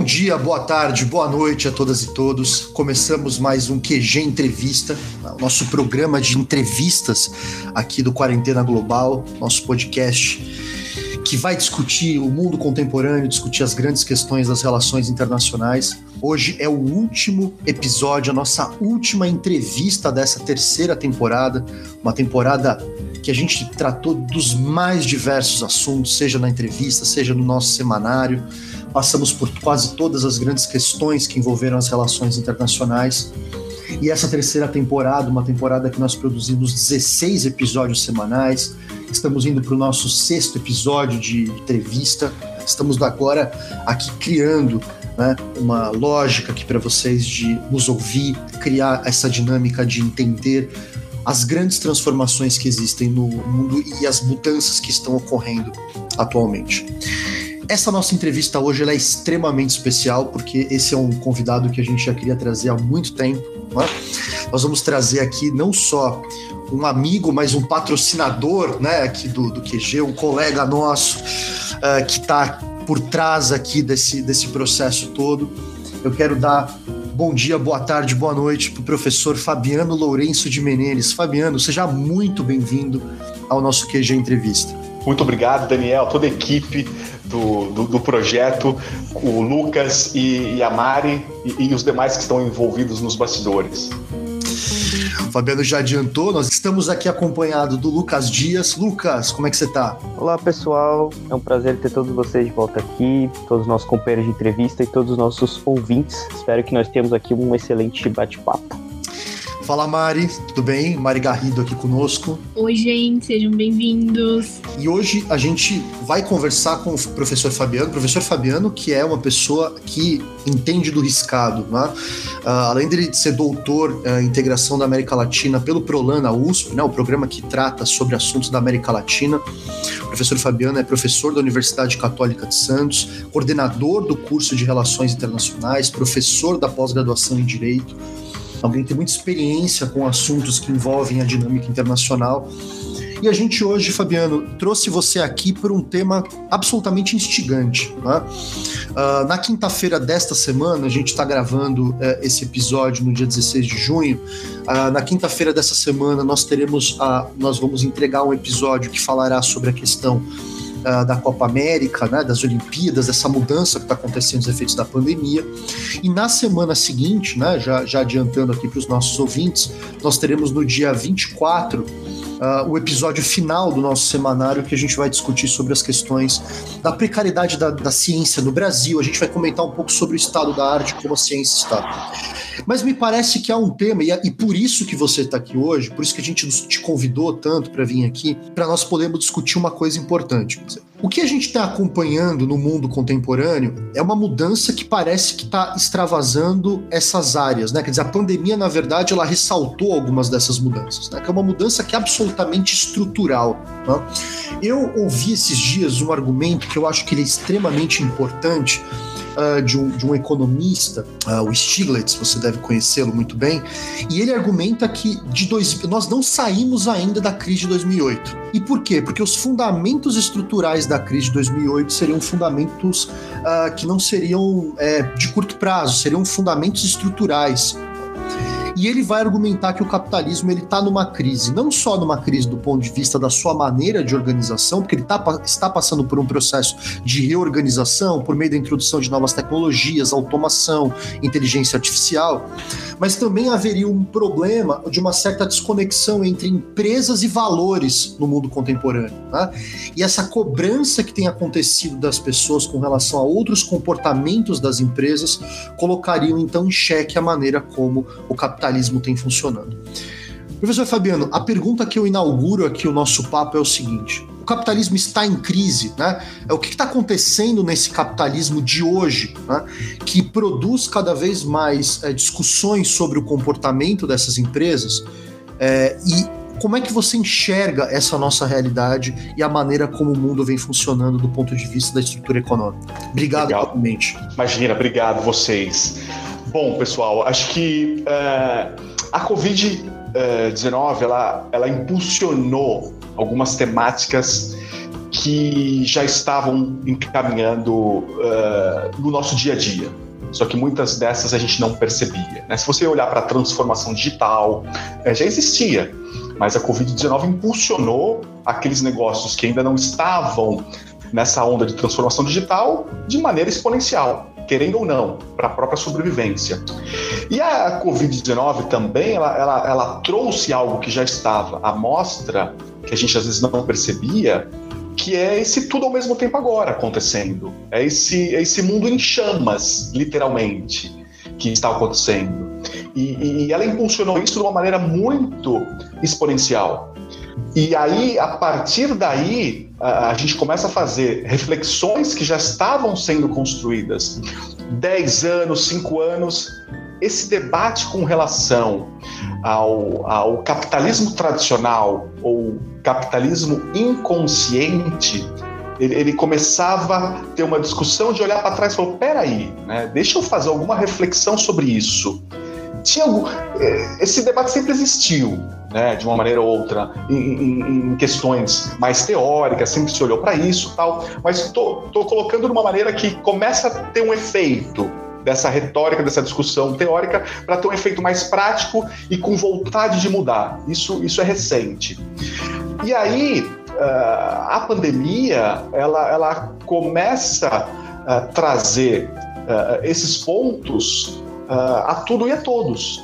Bom dia, boa tarde, boa noite a todas e todos. Começamos mais um QG Entrevista, nosso programa de entrevistas aqui do Quarentena Global, nosso podcast que vai discutir o mundo contemporâneo, discutir as grandes questões das relações internacionais. Hoje é o último episódio, a nossa última entrevista dessa terceira temporada, uma temporada que a gente tratou dos mais diversos assuntos, seja na entrevista, seja no nosso semanário. Passamos por quase todas as grandes questões que envolveram as relações internacionais. E essa terceira temporada, uma temporada que nós produzimos 16 episódios semanais, estamos indo para o nosso sexto episódio de entrevista. Estamos agora aqui criando né, uma lógica aqui para vocês de nos ouvir, criar essa dinâmica de entender as grandes transformações que existem no mundo e as mudanças que estão ocorrendo atualmente. Essa nossa entrevista hoje é extremamente especial porque esse é um convidado que a gente já queria trazer há muito tempo. Né? Nós vamos trazer aqui não só um amigo, mas um patrocinador né, aqui do, do QG, um colega nosso uh, que está por trás aqui desse, desse processo todo. Eu quero dar bom dia, boa tarde, boa noite para o professor Fabiano Lourenço de Menezes. Fabiano, seja muito bem-vindo ao nosso QG Entrevista. Muito obrigado, Daniel, toda a equipe do, do, do projeto, o Lucas e, e a Mari e, e os demais que estão envolvidos nos bastidores. O Fabiano já adiantou, nós estamos aqui acompanhado do Lucas Dias. Lucas, como é que você está? Olá, pessoal. É um prazer ter todos vocês de volta aqui, todos os nossos companheiros de entrevista e todos os nossos ouvintes. Espero que nós tenhamos aqui um excelente bate-papo. Fala Mari, tudo bem? Mari Garrido aqui conosco. Oi, gente, sejam bem-vindos. E hoje a gente vai conversar com o professor Fabiano. O professor Fabiano, que é uma pessoa que entende do riscado, né? Uh, além de ser doutor uh, em integração da América Latina pelo Prolan na USP, né? o programa que trata sobre assuntos da América Latina. O professor Fabiano é professor da Universidade Católica de Santos, coordenador do curso de Relações Internacionais, professor da pós-graduação em Direito alguém que tem muita experiência com assuntos que envolvem a dinâmica internacional. E a gente hoje, Fabiano, trouxe você aqui por um tema absolutamente instigante. Né? Uh, na quinta-feira desta semana, a gente está gravando uh, esse episódio no dia 16 de junho. Uh, na quinta-feira dessa semana, nós teremos, a, nós vamos entregar um episódio que falará sobre a questão uh, da Copa América, né, das Olimpíadas, essa mudança que está acontecendo, os efeitos da pandemia. E na semana seguinte, né, já, já adiantando aqui para os nossos ouvintes, nós teremos no dia 24 Uh, o episódio final do nosso semanário que a gente vai discutir sobre as questões da precariedade da, da, ciência no Brasil. A gente vai comentar um pouco sobre o estado da arte, como a ciência está. Mas me parece que há um tema, e, e por isso que você está aqui hoje, por isso que a gente te convidou tanto para vir aqui, para nós podermos discutir uma coisa importante. O que a gente está acompanhando no mundo contemporâneo é uma mudança que parece que está extravasando essas áreas, né? Quer dizer, a pandemia, na verdade, ela ressaltou algumas dessas mudanças, né? Que é uma mudança que é absolutamente estrutural. Né? Eu ouvi esses dias um argumento que eu acho que ele é extremamente importante uh, de, um, de um economista, uh, o Stiglitz, você deve conhecê-lo muito bem, e ele argumenta que de dois, nós não saímos ainda da crise de 2008. E por quê? Porque os fundamentos estruturais da crise de 2008 seriam fundamentos uh, que não seriam é, de curto prazo, seriam fundamentos estruturais e ele vai argumentar que o capitalismo ele está numa crise, não só numa crise do ponto de vista da sua maneira de organização, porque ele tá, está passando por um processo de reorganização por meio da introdução de novas tecnologias, automação, inteligência artificial, mas também haveria um problema de uma certa desconexão entre empresas e valores no mundo contemporâneo. Né? E essa cobrança que tem acontecido das pessoas com relação a outros comportamentos das empresas colocariam então em xeque a maneira como o capitalismo capitalismo tem funcionando. Professor Fabiano, a pergunta que eu inauguro aqui o nosso papo é o seguinte: o capitalismo está em crise, né? É o que está acontecendo nesse capitalismo de hoje, né? Que produz cada vez mais é, discussões sobre o comportamento dessas empresas é, e como é que você enxerga essa nossa realidade e a maneira como o mundo vem funcionando do ponto de vista da estrutura econômica? Obrigado novamente. Imagina, obrigado vocês. Bom, pessoal, acho que uh, a Covid-19 ela, ela impulsionou algumas temáticas que já estavam encaminhando uh, no nosso dia a dia. Só que muitas dessas a gente não percebia. Né? Se você olhar para a transformação digital, é, já existia, mas a Covid-19 impulsionou aqueles negócios que ainda não estavam nessa onda de transformação digital de maneira exponencial, querendo ou não, para a própria sobrevivência. E a Covid-19 também, ela, ela, ela trouxe algo que já estava à mostra, que a gente às vezes não percebia, que é esse tudo ao mesmo tempo agora acontecendo. É esse, é esse mundo em chamas, literalmente, que está acontecendo. E, e ela impulsionou isso de uma maneira muito exponencial. E aí, a partir daí, a, gente começa a fazer reflexões que já estavam sendo construídas 10 anos, 5 anos. Esse debate com relação ao, ao capitalismo tradicional ou capitalismo inconsciente, ele, ele, começava a ter uma discussão de olhar para trás e falar: peraí, né, deixa eu fazer alguma reflexão sobre isso. Tinha algum, eh, esse debate sempre existiu, né, de uma maneira ou outra, em, em, em questões mais teóricas, sempre se olhou para isso tal, mas estou colocando de uma maneira que começa a ter um efeito dessa retórica, dessa discussão teórica, para ter um efeito mais prático e com vontade de mudar. Isso, isso é recente. E aí, uh, a pandemia, ela, ela começa a trazer uh, esses pontos a tudo e a todos.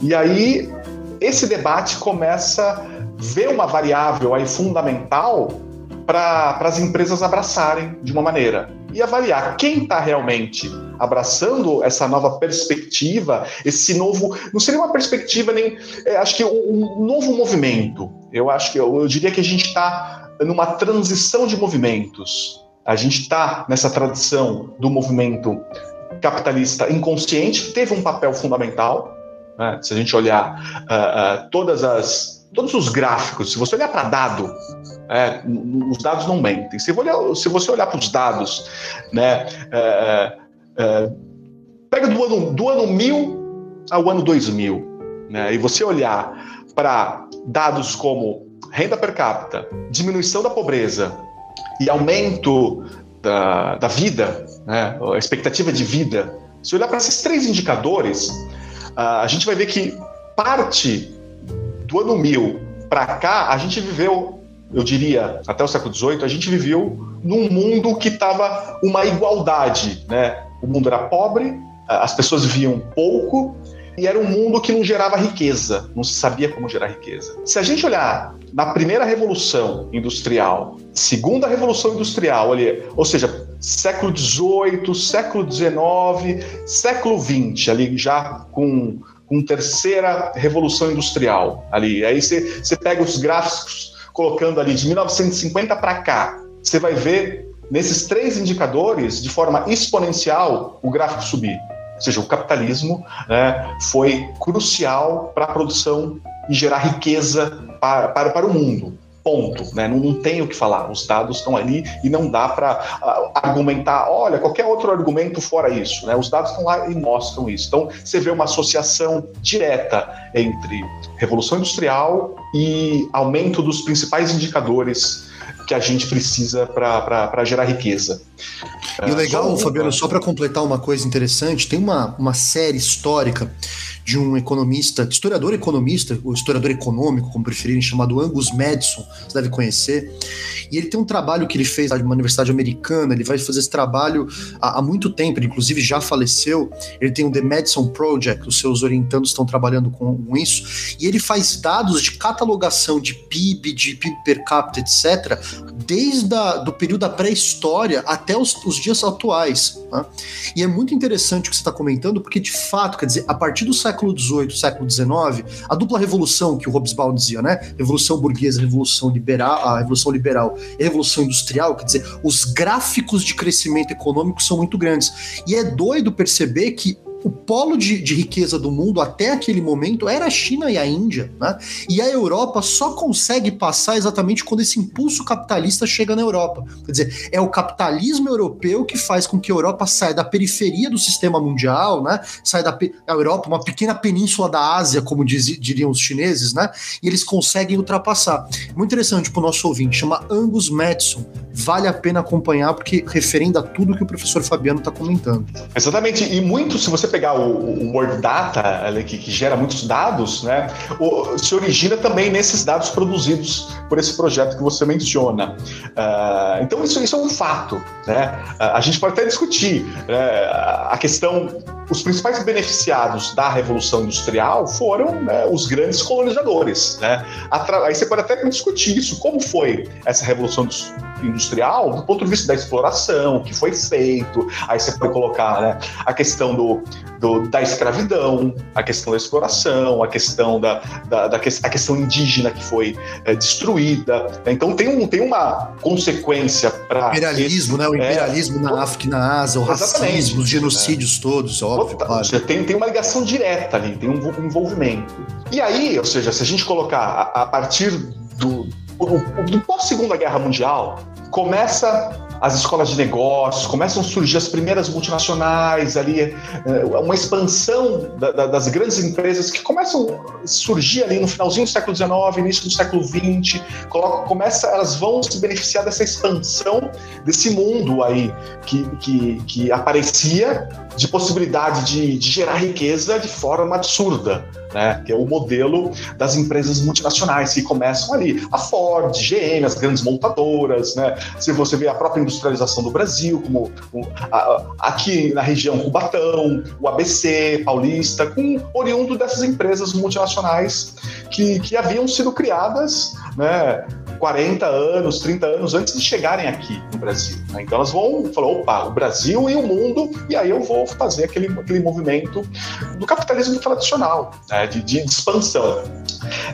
E aí, esse debate começa a ver uma variável aí fundamental para as empresas abraçarem de uma maneira e avaliar quem está realmente abraçando essa nova perspectiva, esse novo. Não seria uma perspectiva nem. É, acho que um, um, novo movimento. Eu acho que eu, eu diria que a gente está numa transição de movimentos. A gente está nessa tradição do movimento capitalista inconsciente, teve um papel fundamental. Né? Se a gente olhar uh, uh, todas as todos os gráficos, se você olhar para dado, é, os dados não mentem. Se, olhar, se você olhar para os dados, né, é, é, pega do ano, do ano 1000 ao ano 2000, né, e você olhar para dados como renda per capita, diminuição da pobreza e aumento da, da vida, né, a expectativa de vida, se olhar para esses três indicadores, a gente vai ver que parte do ano 1000 para cá, a gente viveu, eu diria, até o século XVIII, a gente viveu num mundo que estava uma igualdade, né? O mundo era pobre, as pessoas viviam pouco e era um mundo que não gerava riqueza, não se sabia como gerar riqueza. Se a gente olhar na primeira revolução industrial, segunda revolução industrial, ali, ou seja, século XVIII, século XIX, século XX, ali já com com terceira revolução industrial ali. Aí você, pega os gráficos colocando ali de 1950 para cá, você vai ver nesses três indicadores, de forma exponencial, o gráfico subir. Ou seja, o capitalismo né, foi crucial para a produção e gerar riqueza para, para, para o mundo. Ponto, né? Não, não tem o que falar. Os dados estão ali e não dá para argumentar. Olha, qualquer outro argumento fora isso, né? Os dados estão lá e mostram isso. Então, você vê uma associação direta entre revolução industrial e aumento dos principais indicadores que a gente precisa para gerar riqueza. E o legal, Fabiano, só para completar uma coisa interessante, tem uma, uma série histórica de um economista, historiador economista, ou historiador econômico, como preferirem, chamado Angus Madison, você deve conhecer. E ele tem um trabalho que ele fez na universidade americana, ele vai fazer esse trabalho há, há muito tempo, ele inclusive já faleceu. Ele tem o The Madison Project, os seus orientandos estão trabalhando com, com isso, e ele faz dados de catalogação de PIB, de PIB per capita, etc., desde o do período da pré-história até os, os, dias atuais. Né? E é muito interessante o que você está comentando, porque de fato, quer dizer, a partir do século século XVIII, século XIX, a dupla revolução que o Hobsbawm dizia, né? Revolução burguesa, revolução liberal, a revolução liberal e a revolução industrial, quer dizer, os gráficos de crescimento econômico são muito grandes. E é doido perceber que o polo de, de, riqueza do mundo até aquele momento era a China e a Índia, né? E a Europa só consegue passar exatamente quando esse impulso capitalista chega na Europa. Quer dizer, é o capitalismo europeu que faz com que a Europa saia da periferia do sistema mundial, né? Sai da a Europa, uma pequena península da Ásia, como diz, diriam os chineses, né? E eles conseguem ultrapassar. Muito interessante para o nosso ouvinte, chama Angus Madison vale a pena acompanhar porque referenda tudo que o professor Fabiano está comentando. Exatamente, e muito, se você pegar o, o Word Data, que, que, gera muitos dados, né, o, se origina também nesses dados produzidos por esse projeto que você menciona. Uh, então, isso, isso é um fato. Né? Uh, a gente pode até discutir uh, a questão os principais beneficiados da Revolução Industrial foram né, os grandes colonizadores. Né? Aí você pode até discutir isso, como foi essa Revolução Industrial do ponto de vista da exploração, o que foi feito. Aí você pode colocar né, a questão do, do, da escravidão, a questão da exploração, a questão da, da, da a questão indígena que foi é, destruída. Então tem, um, tem uma consequência para. Imperialismo, esse, né? O é, imperialismo é, na África e na Ásia, o racismo, os genocídios é. todos, óbvio. Claro. Tem, tem uma ligação direta ali, tem um envolvimento. E aí, ou seja, se a gente colocar a, a partir do, do, do pós-segunda guerra mundial, começa as escolas de negócios, começam a surgir as primeiras multinacionais ali, é, uma expansão da, da, das grandes empresas que começam a surgir ali no finalzinho do século XIX, início do século XX, começa, elas vão se beneficiar dessa expansão desse mundo aí que, que, que aparecia de possibilidade de, de gerar riqueza de forma absurda né? Que é o modelo das empresas multinacionais que começam ali. A Ford, GM, as grandes montadoras, né? Se você vê a própria industrialização do Brasil, como a, aqui na região Cubatão, o ABC, Paulista, com oriundo dessas empresas multinacionais que, que haviam sido criadas, né? 40 anos, 30 anos antes de chegarem aqui no Brasil. Né? Então elas vão falar, opa, o Brasil e o mundo, e aí eu vou fazer aquele, aquele movimento do capitalismo tradicional, né? De, de, expansão.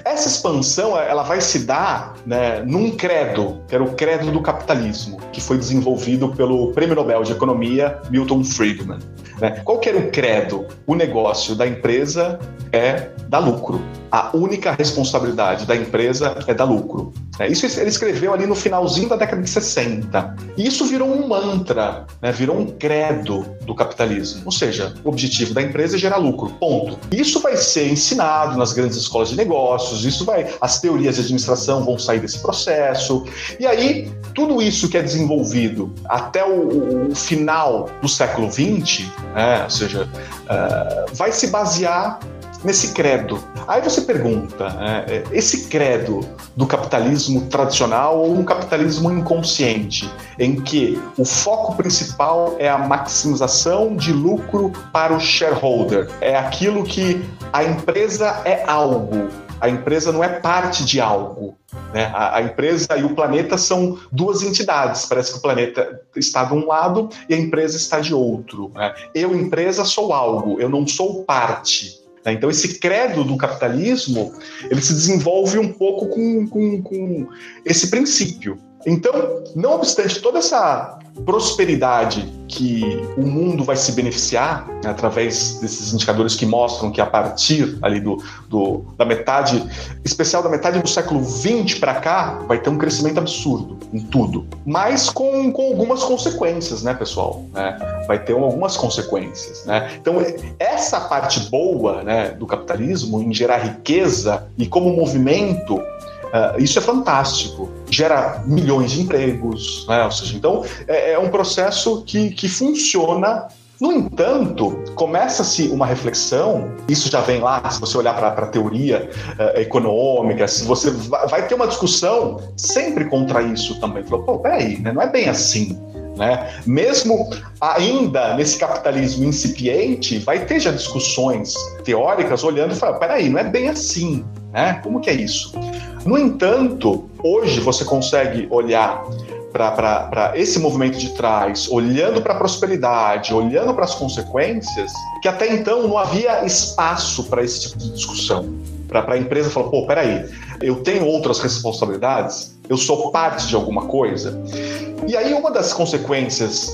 Essa expansão ela vai se dar né, num credo, que era o credo do capitalismo, que foi desenvolvido pelo Prêmio Nobel de Economia Milton Friedman. Né? Qual que era o credo? O negócio da empresa é dar lucro. A única responsabilidade da empresa é dar lucro. É, isso ele escreveu ali no finalzinho da década de 60. E isso virou um mantra, né? virou um credo do capitalismo. Ou seja, o objetivo da empresa é gerar lucro. Ponto. Isso vai ser ensinado nas grandes escolas de negócios, isso vai. As teorias de administração vão sair desse processo. E aí, tudo isso que é desenvolvido até o, o final do século XX, né? ou seja, uh, vai se basear nesse credo. Aí você pergunta, né, esse credo do capitalismo tradicional ou um capitalismo inconsciente, em que o foco principal é a maximização de lucro para o shareholder, é aquilo que a empresa é algo, a empresa não é parte de algo. Né? A, a, empresa e o planeta são duas entidades. Parece que o planeta está de um lado e a empresa está de outro. Né? Eu, empresa, sou algo, eu não sou parte. Né? Então, esse credo do capitalismo ele se desenvolve um pouco com, com, com esse princípio. Então, não obstante toda essa prosperidade que o mundo vai se beneficiar né, através desses indicadores que mostram que a partir ali do, do da metade, especial da metade do século XX para cá, vai ter um crescimento absurdo em tudo, mas com, com algumas consequências, né, pessoal? Né? Vai ter algumas consequências, né? Então essa parte boa, né, do capitalismo em gerar riqueza e como movimento Uh, isso é fantástico, gera milhões de empregos, né? Ou seja, então é, é um processo que, que funciona no entanto, começa-se uma reflexão, isso já vem lá, se você olhar para a teoria uh, econômica, se você vai, vai, ter uma discussão sempre contra isso também. Falou, pô, peraí, né? não é bem assim. Né? Mesmo ainda nesse capitalismo incipiente, vai ter já discussões teóricas olhando e falando, peraí, não é bem assim. Né? Como que é isso? No entanto, hoje você consegue olhar para esse movimento de trás, olhando para a prosperidade, olhando para as consequências, que até então não havia espaço para esse tipo de discussão. Para a empresa falar, pô, peraí, eu tenho outras responsabilidades, eu sou parte de alguma coisa. E aí, uma das consequências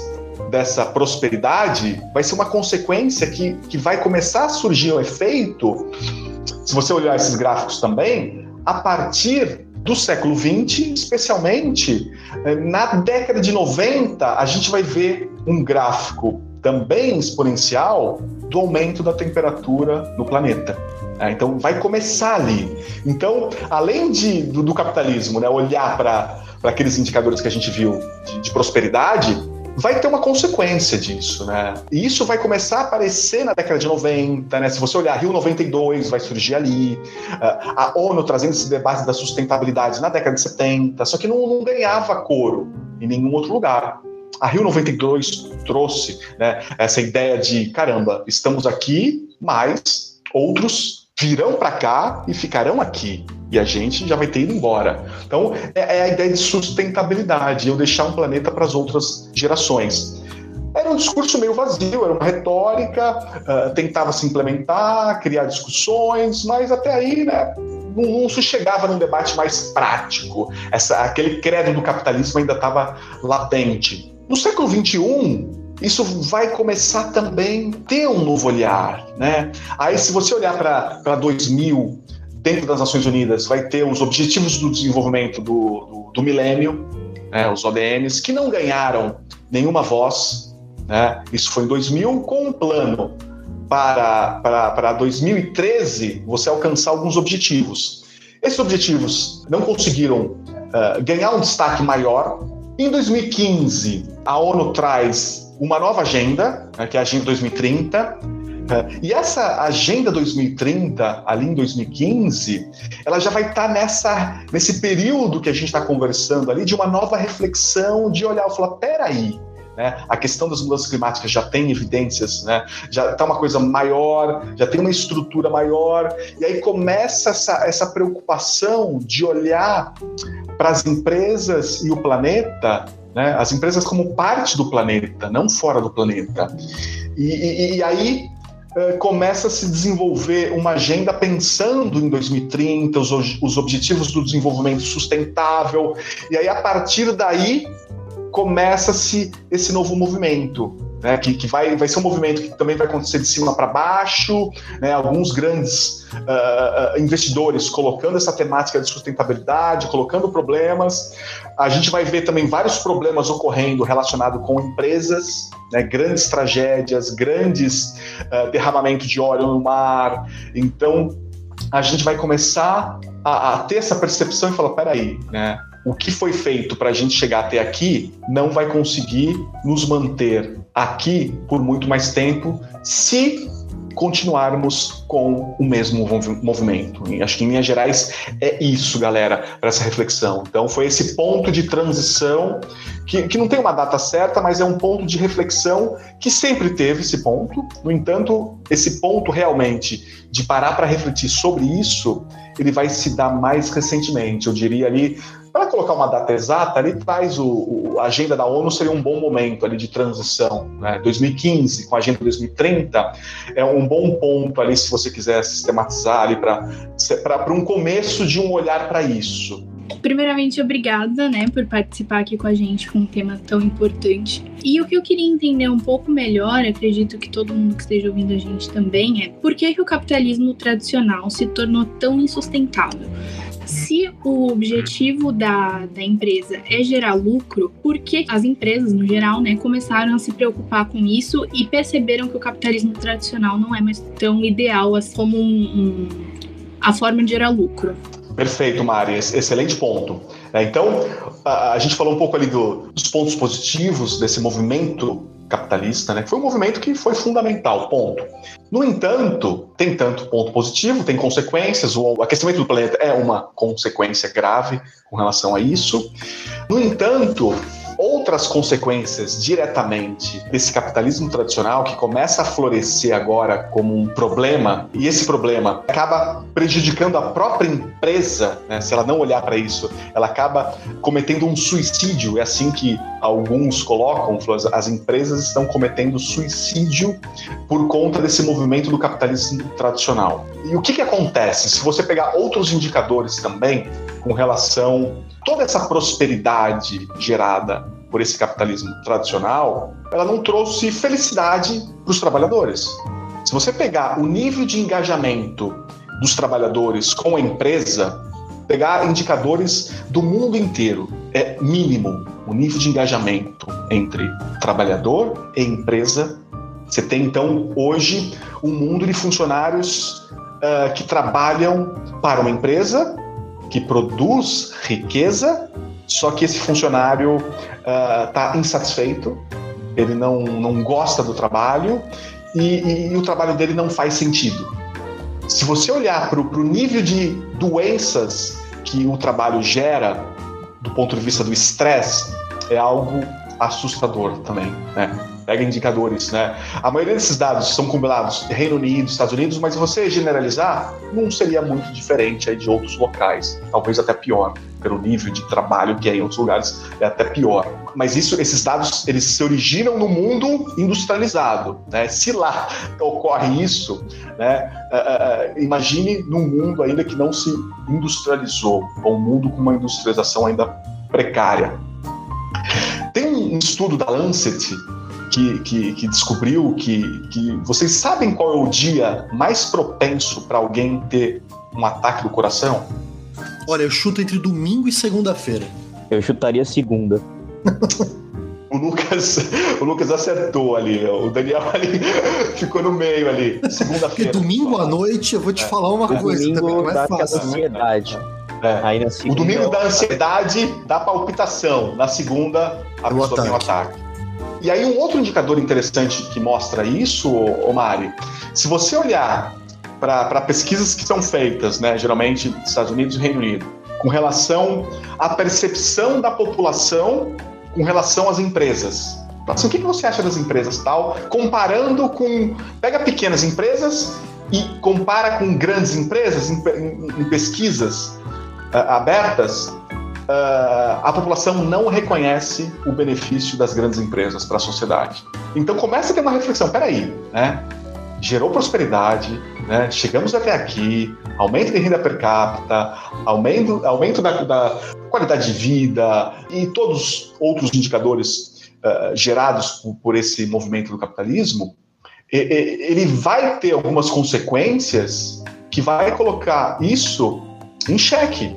dessa prosperidade vai ser uma consequência que, que vai começar a surgir um efeito, se você olhar esses gráficos também, a partir do século XX, especialmente eh, na década de 90, a gente vai ver um gráfico também exponencial do aumento da temperatura no planeta. É, então vai começar ali. Então, além de, do, do capitalismo, né, olhar para aqueles indicadores que a gente viu de, de prosperidade, vai ter uma consequência disso, né? E isso vai começar a aparecer na década de 90, né? Se você olhar Rio 92 vai surgir ali, ah, a ONU trazendo esse debate da sustentabilidade na década de 70, só que não, não ganhava coro em nenhum outro lugar. A Rio 92 trouxe né, essa ideia de caramba, estamos aqui, mas outros virão para cá e ficarão aqui e a gente já vai ter ido embora. Então, é, é a ideia de sustentabilidade, eu deixar um planeta para as outras gerações. Era um discurso meio vazio, era uma retórica, uh, tentava se implementar, criar discussões, mas até aí, né, não, se chegava num debate mais prático. Essa, aquele credo do capitalismo ainda estava latente. No século XXI, isso vai começar também a ter um novo olhar, né? Aí, se você olhar para 2000, dentro das Nações Unidas, vai ter os Objetivos do Desenvolvimento do, do, do Milênio, né, os ODNs, que não ganharam nenhuma voz. Né? Isso foi em 2000, com um plano para, para, para 2013 você alcançar alguns objetivos. Esses objetivos não conseguiram uh, ganhar um destaque maior. Em 2015, a ONU traz uma nova agenda, né, que é a Agenda 2030, e essa agenda 2030, ali em 2015, ela já vai estar tá nessa, nesse período que a gente está conversando ali, de uma nova reflexão, de olhar e falar: peraí, né? A questão das mudanças climáticas já tem evidências, né? já está uma coisa maior, já tem uma estrutura maior, e aí começa essa, essa preocupação de olhar para as empresas e o planeta, né? as empresas como parte do planeta, não fora do planeta. E, e, e aí eh, começa a se desenvolver uma agenda pensando em 2030, os, os objetivos do desenvolvimento sustentável, e aí a partir daí começa-se esse novo movimento, né, que, que vai, vai ser um movimento que também vai acontecer de cima para baixo, né, alguns grandes uh, investidores colocando essa temática de sustentabilidade, colocando problemas. A gente vai ver também vários problemas ocorrendo relacionados com empresas, né, grandes tragédias, grandes uh, derramamento de óleo no mar. Então, a gente vai começar a, a ter essa percepção e falar, peraí, né? O que foi feito para a gente chegar até aqui não vai conseguir nos manter aqui por muito mais tempo se continuarmos com o mesmo movimento. E acho que em linhas gerais é isso, galera, para essa reflexão. Então foi esse ponto de transição que, que não tem uma data certa, mas é um ponto de reflexão que sempre teve esse ponto. No entanto, esse ponto realmente de parar para refletir sobre isso, ele vai se dar mais recentemente. Eu diria ali para colocar uma data exata, ali traz o, o, a agenda da ONU seria um bom momento ali de transição. Né? 2015 com a agenda 2030 é um bom ponto ali se você quiser sistematizar ali para um começo de um olhar para isso. Primeiramente, obrigada, né, por participar aqui com a gente com um tema tão importante. E o que eu queria entender um pouco melhor, acredito que todo mundo que esteja ouvindo a gente também, é por que, que o capitalismo tradicional se tornou tão insustentável? Se o objetivo da, da empresa é gerar lucro, por que as empresas, no geral, né, começaram a se preocupar com isso e perceberam que o capitalismo tradicional não é mais tão ideal assim como um, um, a forma de gerar lucro? Perfeito, Mari, excelente ponto. É, então, a, gente falou um pouco ali do, dos pontos positivos desse movimento capitalista, né? Foi um movimento que foi fundamental, ponto. No entanto, tem tanto ponto positivo, tem consequências, o aquecimento do planeta é uma consequência grave com relação a isso. No entanto, outras consequências diretamente desse capitalismo tradicional que começa a florescer agora como um problema, e esse problema acaba prejudicando a própria empresa, né? se ela não olhar para isso, ela acaba cometendo um suicídio. É assim que alguns colocam, as empresas estão cometendo suicídio por conta desse movimento do capitalismo tradicional. E o que, que acontece? Se você pegar outros indicadores também com relação toda essa prosperidade gerada por esse capitalismo tradicional, ela não trouxe felicidade para os trabalhadores. Se você pegar o nível de engajamento dos trabalhadores com a empresa, pegar indicadores do mundo inteiro, é mínimo o nível de engajamento entre trabalhador e empresa Você tem então hoje um mundo de funcionários uh, que trabalham para uma empresa que produz riqueza, só que esse funcionário está uh, insatisfeito, ele não, não gosta do trabalho e, e, e o trabalho dele não faz sentido. Se você olhar para o nível de doenças que o trabalho gera, do ponto de vista do estresse, é algo assustador também, né? Pega indicadores, né? A maioria desses dados são compilados Reino Unido, Estados Unidos, mas você generalizar, não seria muito diferente aí de outros locais, talvez até pior, pelo nível de trabalho que é em outros lugares é até pior. Mas isso, esses dados, eles se originam no mundo industrializado, né? Se lá ocorre isso, né? Uh, uh, imagine num mundo ainda que não se industrializou, ou um mundo com uma industrialização ainda precária. Um estudo da Lancet que, que, que, descobriu que, que vocês sabem qual é o dia mais propenso para alguém ter um ataque do coração? Olha, eu chuto entre domingo e segunda-feira. Eu chutaria segunda. o Lucas, o Lucas acertou ali, o Daniel ali ficou no meio ali. Segunda-feira. Porque domingo à noite eu vou te é. falar uma o coisa domingo também não é fácil. Né? Ansiedade. Né? É. Aí na segunda, o domingo da ansiedade, da palpitação. Na segunda, a pessoa ataque. tem um ataque. E aí, um outro indicador interessante que mostra isso, Omari, se você olhar para pesquisas que são feitas, né, geralmente nos Estados Unidos e Reino Unido, com relação à percepção da população com relação às empresas. Assim, o que você acha das empresas tal? Comparando com. Pega pequenas empresas e compara com grandes empresas em, em, em pesquisas abertas, uh, a população não reconhece o benefício das grandes empresas para a sociedade. Então começa a ter uma reflexão, peraí, né? Gerou prosperidade, né? chegamos até aqui, aumento de renda per capita, aumento, aumento da, da qualidade de vida e todos outros indicadores uh, gerados por, por esse movimento do capitalismo, ele vai ter algumas consequências que vai colocar isso em xeque.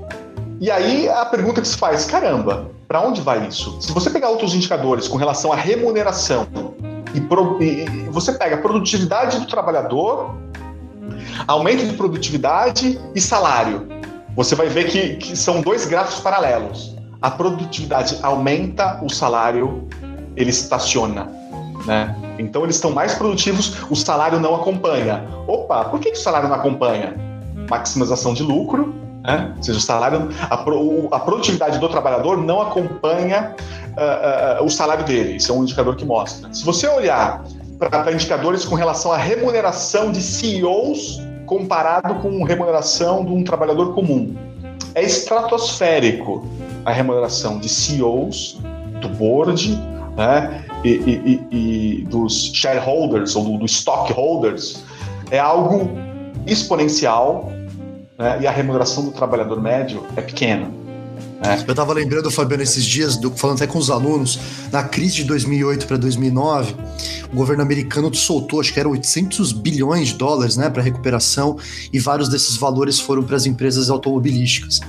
E aí a pergunta que se faz, caramba, para onde vai isso? Se você pegar outros indicadores com relação à remuneração e, pro, e, você pega produtividade do trabalhador, aumento de produtividade e salário, você vai ver que, que são dois gráficos paralelos. A produtividade aumenta, o salário ele estaciona. Né? Então eles estão mais produtivos, o salário não acompanha. Opa, por que, que o salário não acompanha? Maximização de lucro né? Ou seja, o salário, a, a produtividade do trabalhador não acompanha uh, uh, o salário dele. Isso é um indicador que mostra. Se você olhar para indicadores com relação à remuneração de CEOs comparado com a remuneração de um trabalhador comum, é estratosférico a remuneração de CEOs, do board, né? e, e, e, dos shareholders ou dos do stockholders. É algo exponencial né, e a remuneração do trabalhador médio é pequena. Né? Eu estava lembrando, Fabiano, esses dias, do, falando até com os alunos, na crise de 2008 para 2009, o governo americano soltou, acho que eram 800 bilhões de dólares né, para recuperação, e vários desses valores foram para as empresas automobilísticas.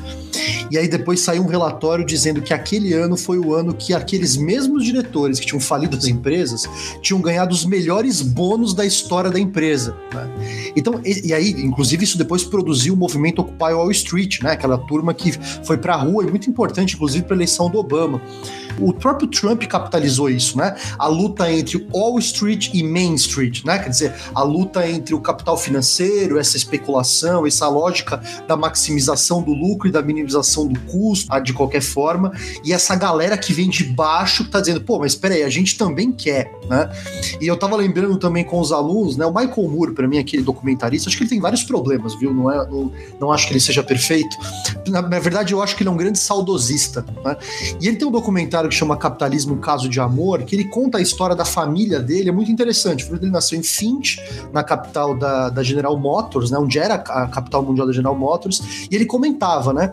E aí depois saiu um relatório dizendo que aquele ano foi o ano que aqueles mesmos diretores que tinham falido as empresas tinham ganhado os melhores bônus da história da empresa. Né? Então, e, e, aí, inclusive, isso depois produziu o movimento Occupy Wall Street, né? Aquela turma que foi para a rua e muito importante, inclusive, para a eleição do Obama. O próprio Trump capitalizou isso, né? A luta entre Wall Street e Main Street, né? Quer dizer, a luta entre o capital financeiro, essa especulação, essa lógica da maximização do lucro e da minimização do custo, de qualquer forma, e essa galera que vem de baixo que tá dizendo, pô, mas peraí, a gente também quer, né? E eu tava lembrando também com os alunos, né? O Michael Moore, para mim, aquele documentarista, acho que ele tem vários problemas, viu? Não, é, não, não acho que ele seja perfeito. Na, na verdade, eu acho que ele é um grande saudosista, né? E ele tem um documentário que chama Capitalismo um Caso de Amor, que ele conta a história da família dele, é muito interessante. Ele nasceu em Finch, na capital da, da General Motors, né, onde era a capital mundial da General Motors, e ele comentava, né?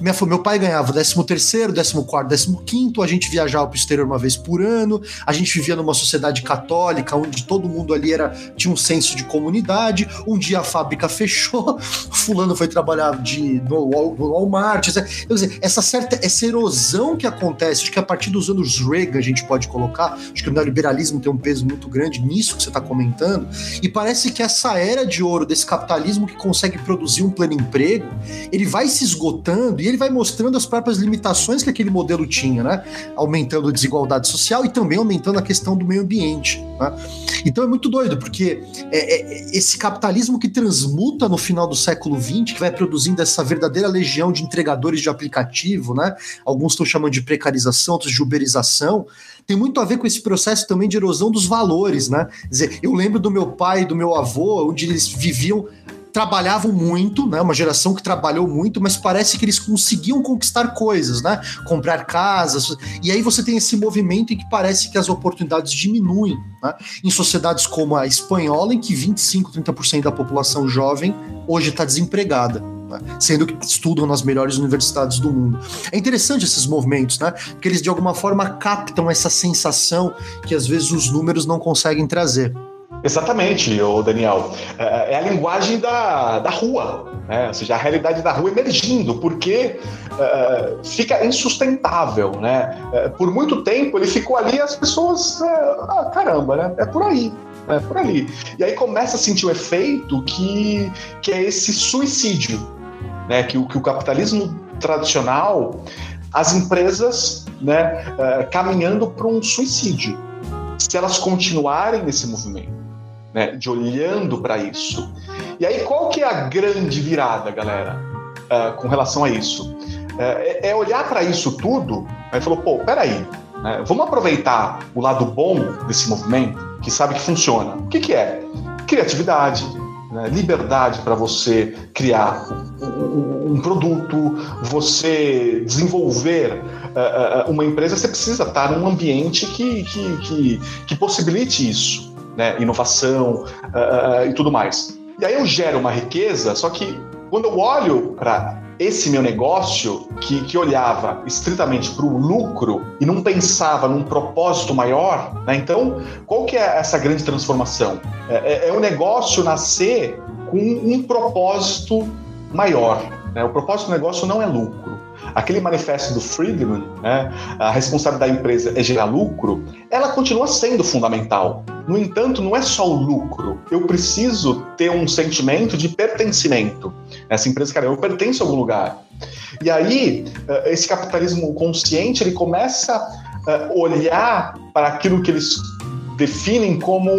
Minha, meu pai ganhava 13 terceiro, 14 décimo quinto, a gente viajava para o exterior uma vez por ano, a gente vivia numa sociedade católica onde todo mundo ali era tinha um senso de comunidade. Um dia a fábrica fechou, fulano foi trabalhar de, no, no Walmart. Dizer, essa certa essa erosão que acontece, acho que a partir dos anos Reagan a gente pode colocar, acho que o neoliberalismo tem um peso muito grande nisso que você está comentando, e parece que essa era de ouro desse capitalismo que consegue produzir um pleno emprego, ele vai se esgotando e ele vai mostrando as próprias limitações que aquele modelo tinha, né? Aumentando a desigualdade social e também aumentando a questão do meio ambiente. Né? Então é muito doido, porque é, é, esse capitalismo que transmuta no final do século XX, que vai produzindo essa verdadeira legião de entregadores de aplicativo, né? Alguns estão chamando de precarização, outros de uberização, tem muito a ver com esse processo também de erosão dos valores, né? Quer dizer, eu lembro do meu pai e do meu avô, onde eles viviam trabalhavam muito, né? Uma geração que trabalhou muito, mas parece que eles conseguiam conquistar coisas, né? Comprar casas. E aí você tem esse movimento em que parece que as oportunidades diminuem, né? Em sociedades como a espanhola, em que 25, 30% da população jovem hoje está desempregada. Né? Sendo que estudam nas melhores universidades do mundo. É interessante esses movimentos, né? Porque eles de alguma forma captam essa sensação que às vezes os números não conseguem trazer. Exatamente, o Daniel. É, é a linguagem da, da rua, né? ou seja, a realidade da rua emergindo, porque é, fica insustentável. Né? É, por muito tempo ele ficou ali e as pessoas. É, ah, caramba, né? é por aí. É por ali. E aí começa a sentir o efeito que, que é esse suicídio, né? que, que o capitalismo tradicional, as empresas né, é, caminhando para um suicídio se elas continuarem nesse movimento né, de olhando para isso. E aí, qual que é a grande virada, galera, uh, com relação a isso? Uh, é, olhar para isso tudo, aí falou, pô, peraí, né, vamos aproveitar o lado bom desse movimento, que sabe que funciona. O que, que é? Criatividade, né, liberdade para você criar um, produto, você desenvolver uh, uma empresa, você precisa estar num ambiente que, que, que, que possibilite isso né, inovação uh, e tudo mais. E aí eu gero uma riqueza, só que quando eu olho para esse meu negócio, que, que olhava estritamente para o lucro e não pensava num propósito maior, né? então qual que é essa grande transformação? É, é, é o negócio nascer com um propósito maior. Né? O propósito do negócio não é lucro. Aquele manifesto do Friedman, né, a responsabilidade da empresa é gerar lucro, ela continua sendo fundamental. No entanto, não é só o lucro. Eu preciso ter um sentimento de pertencimento. Essa empresa, cara, eu pertenço a algum lugar. E aí, eh, esse capitalismo consciente, ele começa a olhar para aquilo que eles definem como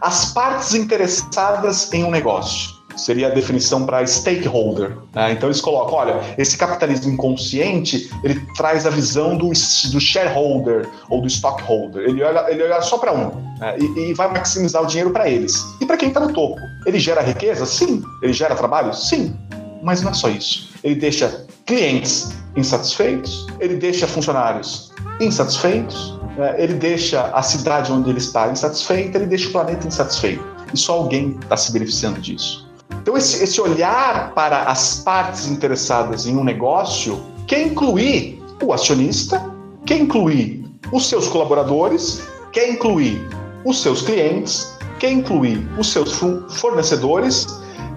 as partes interessadas em um negócio seria a definição para stakeholder. Né? Então eles colocam, olha, esse capitalismo inconsciente ele traz a visão do, do shareholder ou do stockholder. Ele olha, ele olha só para um né? e, e, vai maximizar o dinheiro para eles. E para quem está no topo, ele gera riqueza? Sim. Ele gera trabalho? Sim. Mas não é só isso. Ele deixa clientes insatisfeitos, ele deixa funcionários insatisfeitos, né? ele deixa a cidade onde ele está insatisfeita, ele deixa o planeta insatisfeito. E só alguém está se beneficiando disso. Então, esse, esse olhar para as partes interessadas em um negócio quer incluir o acionista, quer incluir os seus colaboradores, quer incluir os seus clientes, quer incluir os seus fornecedores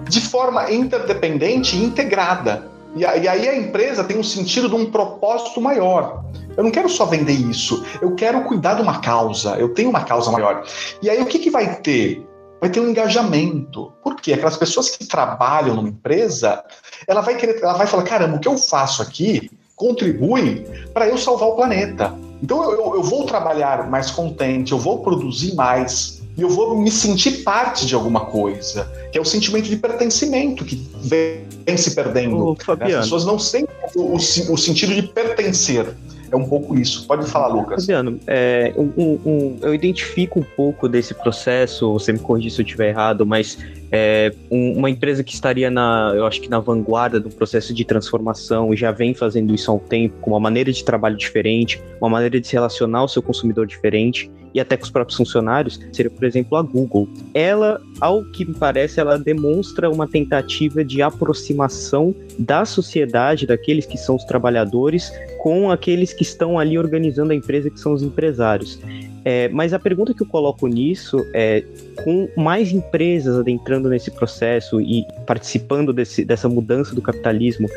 de forma interdependente e integrada. E aí a empresa tem um sentido de um propósito maior. Eu não quero só vender isso, eu quero cuidar de uma causa, eu tenho uma causa maior. E aí o que, que vai ter? Vai ter um engajamento. Por quê? Aquelas pessoas que trabalham numa empresa, ela vai querer, ela vai falar, caramba, o que eu faço aqui contribui para eu salvar o planeta. Então eu, eu, vou trabalhar mais contente, eu vou produzir mais, e eu vou me sentir parte de alguma coisa, que é o sentimento de pertencimento que vem se perdendo. Ô, As pessoas não sentem o, o, o sentido de pertencer é um pouco isso. Pode falar, Lucas. Fabiano, é, um, um, eu identifico um pouco desse processo, você me corrija se eu estiver errado, mas é, um, uma empresa que estaria na, eu acho que na vanguarda do processo de transformação e já vem fazendo isso há um tempo, com uma maneira de trabalho diferente, uma maneira de se relacionar ao seu consumidor diferente e até com os próprios funcionários, seria, por exemplo, a Google. Ela, ao que me parece, ela demonstra uma tentativa de aproximação da sociedade, daqueles que são os trabalhadores, com aqueles que estão ali organizando a empresa, que são os empresários. É, mas a pergunta que eu coloco nisso é: com mais empresas adentrando nesse processo e participando desse, dessa mudança do capitalismo,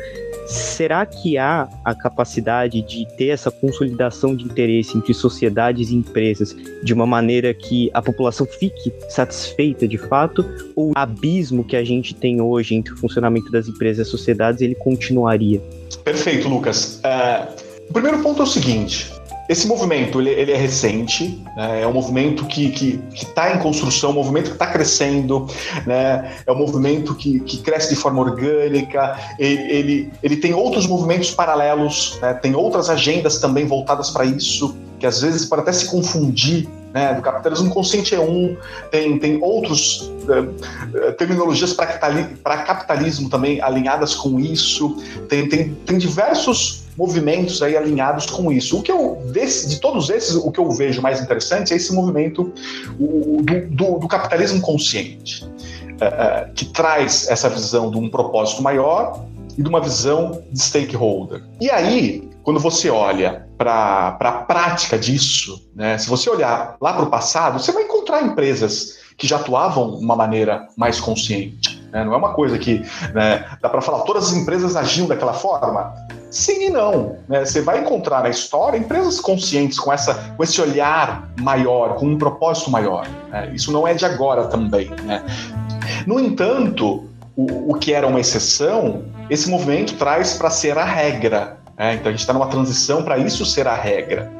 será que há a capacidade de ter essa consolidação de interesse entre sociedades e empresas de uma maneira que a população fique satisfeita de fato? Ou o abismo que a gente tem hoje entre o funcionamento das empresas e sociedades ele continuaria? Perfeito, Lucas. Uh, o primeiro ponto é o seguinte: esse movimento ele, ele é recente, né? é um movimento que está em construção, um movimento que está crescendo, né? é um movimento que, que cresce de forma orgânica, ele, ele, ele tem outros movimentos paralelos, né? tem outras agendas também voltadas para isso, que às vezes pode até se confundir né, do capitalismo consciente é um, tem, tem outros uh, terminologias para capitalismo também alinhadas com isso, tem, tem, tem diversos movimentos aí alinhados com isso. O que eu, desse, de todos esses, o que eu vejo mais interessante é esse movimento o, do, do, do, capitalismo consciente, uh, que traz essa visão de um propósito maior e de uma visão de stakeholder. E aí, quando você olha para a prática disso, né, se você olhar lá para o passado, você vai encontrar empresas que já atuavam de uma maneira mais consciente. Né? Não é uma coisa que né, dá para falar, todas as empresas agiam daquela forma. Sim e não. Né? Você vai encontrar na história empresas conscientes com, essa, com esse olhar maior, com um propósito maior. Né? Isso não é de agora também. Né? No entanto, o, o que era uma exceção, esse movimento traz para ser a regra. Né? Então a gente está numa transição para isso ser a regra.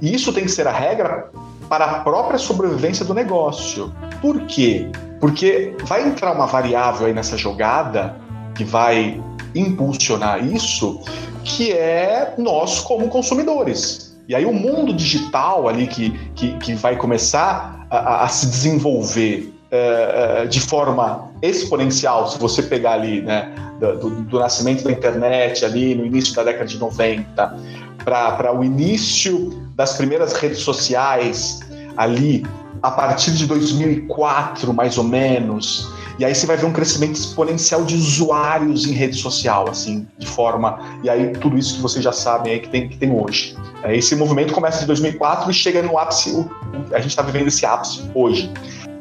E isso tem que ser a regra para a própria sobrevivência do negócio. Por quê? Porque vai entrar uma variável aí nessa jogada que vai impulsionar isso, que é nós como consumidores. E aí o mundo digital ali que, que, que vai começar a, a se desenvolver é, de forma exponencial, se você pegar ali, né, do, do, nascimento da internet ali no início da década de 90, para o início das primeiras redes sociais ali a partir de 2004, mais ou menos, e aí você vai ver um crescimento exponencial de usuários em rede social, assim, de forma. E aí tudo isso que vocês já sabem aí que tem, que tem hoje. É, esse movimento começa em 2004 e chega no ápice. A gente está vivendo esse ápice hoje.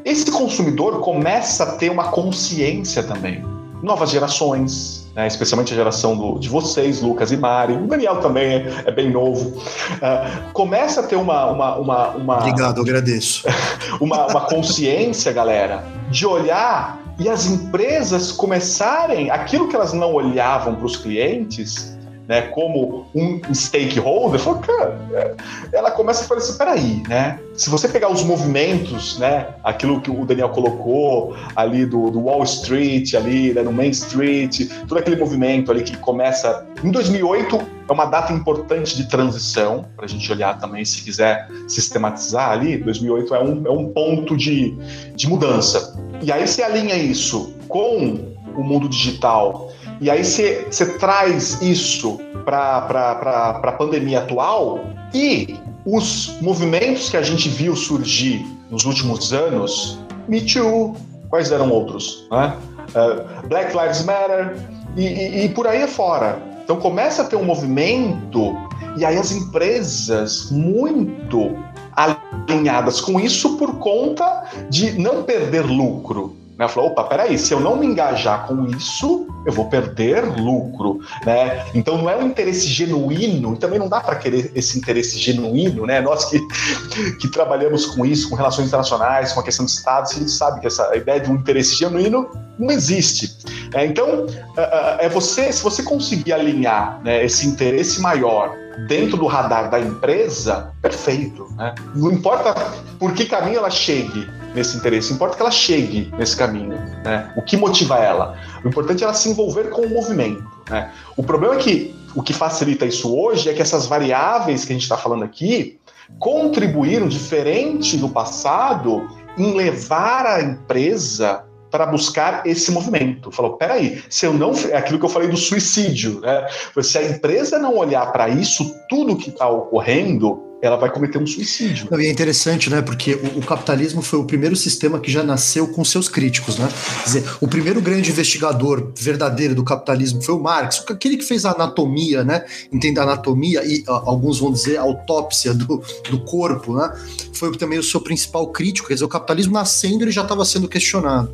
Esse consumidor começa a ter uma consciência também. Novas gerações, né, especialmente a geração do, de vocês, Lucas e Mari, o Daniel também é, é bem novo, uh, começa a ter uma, uma, uma, uma Obrigado, agradeço. uma, uma consciência, galera, de olhar e as empresas começarem aquilo que elas não olhavam para os clientes né, como um stakeholder, falou, cara, é, ela começa a falar assim, peraí, né? Se você pegar os movimentos, né, aquilo que o Daniel colocou ali do, do Wall Street, ali né, no Main Street, todo aquele movimento ali que começa em 2008 é uma data importante de transição para a gente olhar também, se quiser sistematizar ali, 2008 é um, é um ponto de, de mudança. E aí se alinha isso com o mundo digital e aí você traz isso para a pandemia atual e os movimentos que a gente viu surgir nos últimos anos, Me Too, quais eram outros? Né? Uh, Black Lives Matter e, e, e por aí afora. Então começa a ter um movimento e aí as empresas muito alinhadas com isso por conta de não perder lucro. Né? Falou, opa, peraí, se eu não me engajar com isso, eu vou perder lucro, né? Então não é um interesse genuíno, e também não dá para querer esse interesse genuíno, né? Nós que, que trabalhamos com isso, com relações internacionais, com a questão de Estados, a gente sabe que essa ideia de um interesse genuíno não existe. É, então, é, é, é você, se você conseguir alinhar né, esse interesse maior dentro do radar da empresa, perfeito. Né? Não importa por que caminho ela chegue nesse interesse, importa que ela chegue nesse caminho. Né? O que motiva ela? O importante é ela se envolver com o movimento. Né? O problema é que o que facilita isso hoje é que essas variáveis que a gente está falando aqui contribuíram diferente do passado em levar a empresa para buscar esse movimento. Falou, peraí, se eu não. É aquilo que eu falei do suicídio, né? Se a empresa não olhar para isso, tudo que está ocorrendo, ela vai cometer um suicídio. E é interessante, né? Porque o, o, capitalismo foi o primeiro sistema que já nasceu com seus críticos, né? Quer dizer, o primeiro grande investigador verdadeiro do capitalismo foi o Marx, aquele que fez a anatomia, né? Entende a anatomia e a, alguns vão dizer a autópsia do, do corpo, né? Foi também o seu principal crítico. Quer dizer, o capitalismo nascendo ele já estava sendo questionado.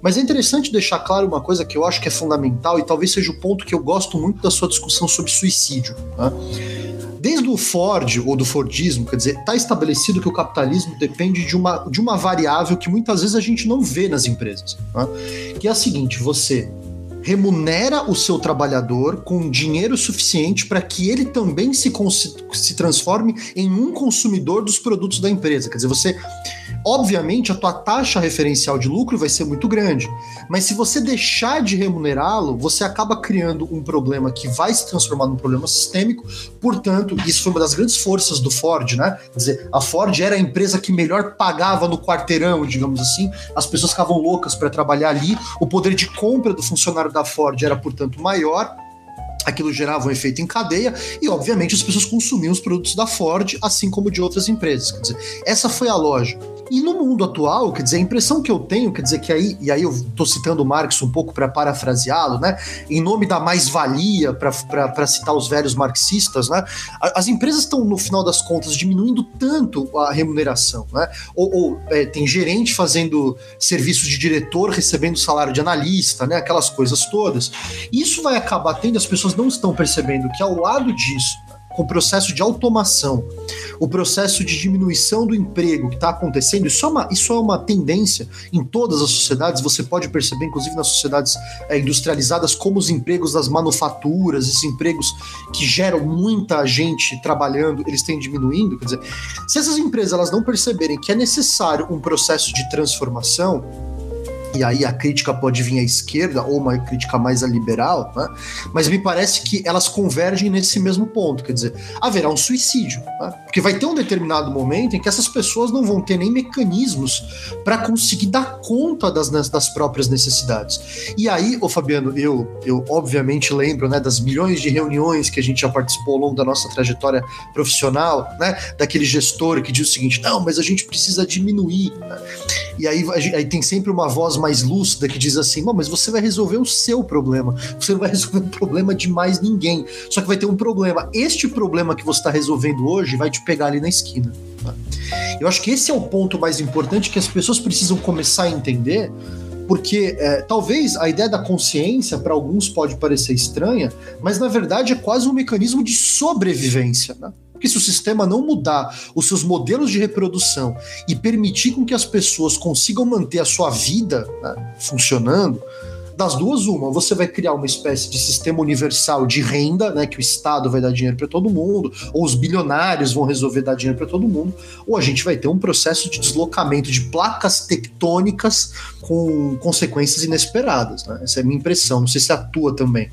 Mas é interessante deixar claro uma coisa que eu acho que é fundamental e talvez seja o ponto que eu gosto muito da sua discussão sobre suicídio. Né? Desde o Ford ou do Fordismo, quer dizer, está estabelecido que o capitalismo depende de uma, de uma variável que muitas vezes a gente não vê nas empresas. Né? Que é a seguinte: você remunera o seu trabalhador com dinheiro suficiente para que ele também se, se transforme em um consumidor dos produtos da empresa. Quer dizer, você Obviamente, a tua taxa referencial de lucro vai ser muito grande, mas se você deixar de remunerá-lo, você acaba criando um problema que vai se transformar num problema sistêmico. Portanto, isso foi uma das grandes forças do Ford, né? Quer dizer, a Ford era a empresa que melhor pagava no quarteirão, digamos assim. As pessoas ficavam loucas para trabalhar ali. O poder de compra do funcionário da Ford era, portanto, maior aquilo gerava um efeito em cadeia e, obviamente, as pessoas consumiam os produtos da Ford, assim como de outras empresas. Quer dizer, essa foi a lógica. E no mundo atual, quer dizer, a impressão que eu tenho, quer dizer, que aí, e aí eu estou citando Marx um pouco para parafraseá-lo, né? Em nome da mais-valia, para citar os velhos marxistas, né? As empresas estão, no final das contas, diminuindo tanto a remuneração, né? Ou, ou é, tem gerente fazendo serviços de diretor, recebendo salário de analista, né? Aquelas coisas todas. Isso vai acabar tendo, as pessoas não estão percebendo que ao lado disso, com o processo de automação, o processo de diminuição do emprego que está acontecendo, isso é, uma, isso é uma tendência em todas as sociedades, você pode perceber, inclusive nas sociedades é, industrializadas, como os empregos das manufaturas, esses empregos que geram muita gente trabalhando, eles têm diminuindo. Quer dizer, se essas empresas elas não perceberem que é necessário um processo de transformação, e aí a crítica pode vir à esquerda ou uma crítica mais a liberal, né? mas me parece que elas convergem nesse mesmo ponto, quer dizer, haverá um suicídio, né? porque vai ter um determinado momento em que essas pessoas não vão ter nem mecanismos para conseguir dar conta das, das próprias necessidades. E aí, ô Fabiano, eu, eu obviamente lembro né, das milhões de reuniões que a gente já participou ao longo da nossa trajetória profissional, né, daquele gestor que diz o seguinte, não, mas a gente precisa diminuir. Né? E aí, aí tem sempre uma voz mais lúcida que diz assim: mas você vai resolver o seu problema, você não vai resolver o problema de mais ninguém. Só que vai ter um problema. Este problema que você está resolvendo hoje vai te pegar ali na esquina. Eu acho que esse é o ponto mais importante que as pessoas precisam começar a entender porque é, talvez a ideia da consciência para alguns pode parecer estranha, mas na verdade é quase um mecanismo de sobrevivência. Né? Porque se o sistema não mudar os seus modelos de reprodução e permitir com que as pessoas consigam manter a sua vida né, funcionando, das duas, uma, você vai criar uma espécie de sistema universal de renda, né, que o Estado vai dar dinheiro para todo mundo, ou os bilionários vão resolver dar dinheiro para todo mundo, ou a gente vai ter um processo de deslocamento de placas tectônicas com consequências inesperadas. Né? Essa é a minha impressão, não sei se atua também.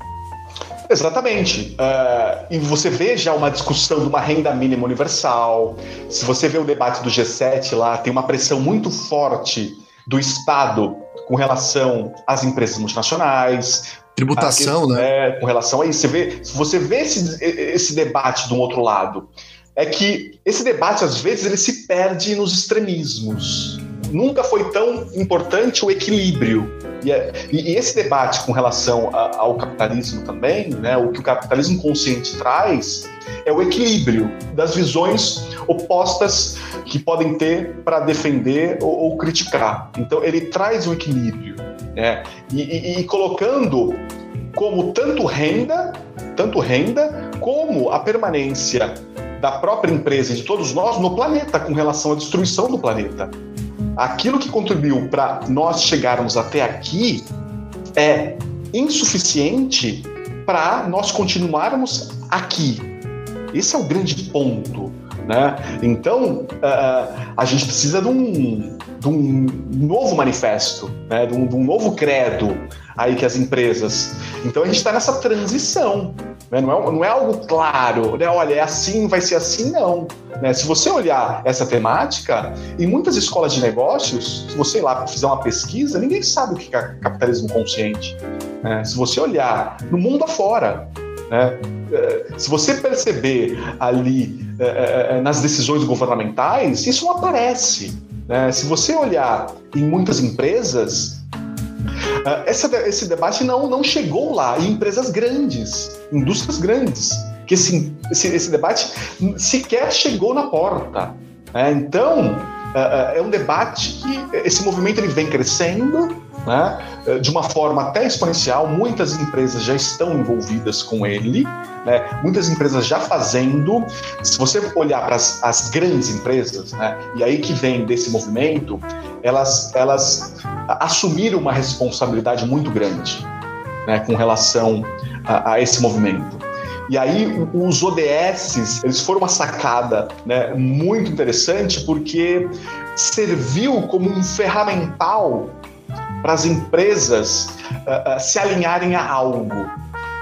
Exatamente. Uh, e você vê já uma discussão de uma renda mínima universal. Se você vê o debate do G7 lá, tem uma pressão muito forte do Estado com relação às empresas multinacionais. Tributação, né? É, com relação a isso. Você vê, você vê esse, esse debate do outro lado. É que esse debate, às vezes, ele se perde nos extremismos nunca foi tão importante o equilíbrio. E, é, e esse debate com relação a, ao capitalismo também, né, o que o capitalismo consciente traz é o equilíbrio das visões opostas que podem ter para defender ou, ou, criticar. Então ele traz o equilíbrio, né, e, e, e colocando como tanto renda, tanto renda como a permanência da própria empresa e de todos nós no planeta com relação à destruição do planeta aquilo que contribuiu para nós chegarmos até aqui é insuficiente para nós continuarmos aqui. Esse é o grande ponto. Né? Então, uh, a gente precisa de um, de um novo manifesto, né? de, um, de um novo credo aí que as empresas. Então, a gente está nessa transição. Né? Não, é, não é algo claro, né? olha, é assim, vai ser assim, não. Né? Se você olhar essa temática, em muitas escolas de negócios, se você ir lá fizer uma pesquisa, ninguém sabe o que é capitalismo consciente. Né? Se você olhar no mundo afora, né? É, se você perceber ali é, é, nas decisões governamentais, isso não aparece. Né? Se você olhar em muitas empresas, essa, esse debate não, não chegou lá em empresas grandes, indústrias grandes, que esse, esse, esse debate sequer chegou na porta. Né? Então, é um debate que esse movimento ele vem crescendo, né, de uma forma até exponencial. Muitas empresas já estão envolvidas com ele, né, muitas empresas já fazendo. Se você olhar para as, as grandes empresas, né, e aí que vem desse movimento, elas, elas assumiram uma responsabilidade muito grande né, com relação a, a esse movimento. E aí os ODS, eles foram uma sacada né, muito interessante porque serviu como um ferramental para as empresas uh, uh, se alinharem a algo.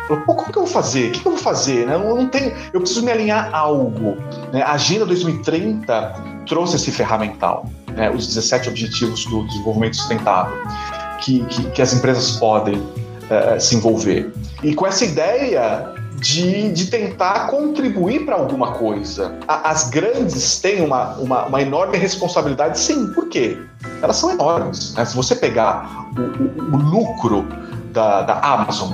Pô, como que eu vou fazer? O que, eu vou fazer? Né? Eu não tenho, eu preciso me alinhar a algo. Né? A Agenda 2030 trouxe esse ferramental, né? os 17 Objetivos do Desenvolvimento Sustentável, que, que, que as empresas podem uh, se envolver. E com essa ideia de, de tentar contribuir para alguma coisa. A, as grandes têm uma, uma, uma, enorme responsabilidade, sim. Por quê? Elas são enormes. Né? Se você pegar o, o, o lucro da, da Amazon,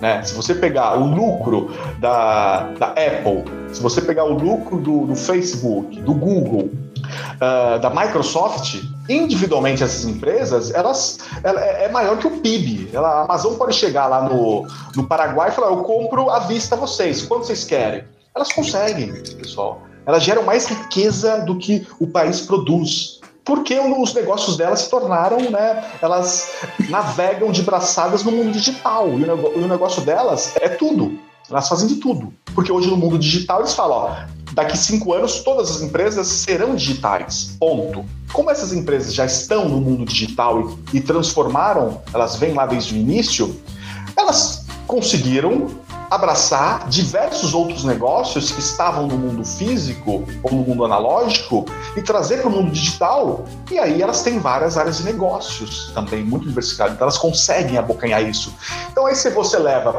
né? Se você pegar o lucro da, da Apple, se você pegar o lucro do, do Facebook, do Google, uh, da Microsoft, individualmente essas empresas, elas ela é, é maior que o PIB. Ela, a Amazon pode chegar lá no, no Paraguai e falar: eu compro à vista vocês, quanto vocês querem? Elas conseguem, pessoal. Elas geram mais riqueza do que o país produz. Porque os negócios delas se tornaram, né? Elas navegam de braçadas no mundo digital. E o negócio delas é tudo. Elas fazem de tudo. Porque hoje no mundo digital eles falam: ó, daqui cinco anos todas as empresas serão digitais. Ponto. Como essas empresas já estão no mundo digital e, e transformaram, elas vêm lá desde o início, elas conseguiram abraçar diversos outros negócios que estavam no mundo físico ou no mundo analógico e trazer para o mundo digital. E aí elas têm várias áreas de negócios também muito diversificadas, então elas conseguem abocanhar isso. Então aí se você leva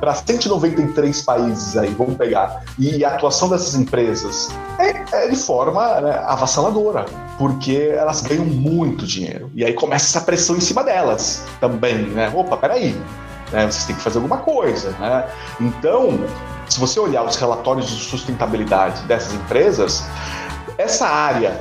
para 193 países aí, vamos pegar, e a atuação dessas empresas é, é de forma né, avassaladora, porque elas ganham muito dinheiro. E aí começa essa pressão em cima delas também, né? Opa, peraí, né? Vocês têm que fazer alguma coisa, né? Então, se você olhar os relatórios de sustentabilidade dessas empresas, essa área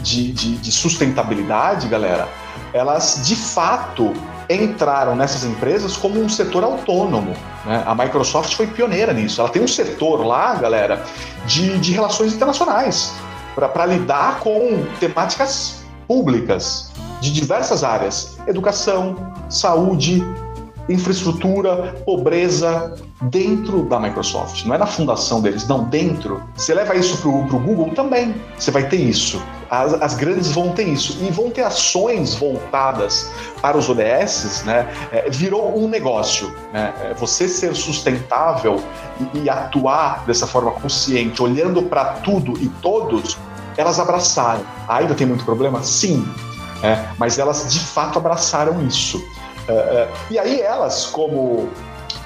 de, de, de sustentabilidade, galera, elas de fato entraram nessas empresas como um setor autônomo. Né? A Microsoft foi pioneira nisso. Ela tem um setor lá, galera, de, de relações internacionais para lidar com temáticas públicas de diversas áreas: educação, saúde, infraestrutura, pobreza dentro da Microsoft. Não é na fundação deles, não, dentro. Você leva isso para o Google também, você vai ter isso. As, as, grandes vão ter isso e vão ter ações voltadas para os ODS, né? É, virou um negócio, né? É, você ser sustentável e, e atuar dessa forma consciente, olhando para tudo e todos, elas abraçaram. Ainda tem muito problema? Sim, é, mas elas de fato abraçaram isso. É, é, e aí elas, como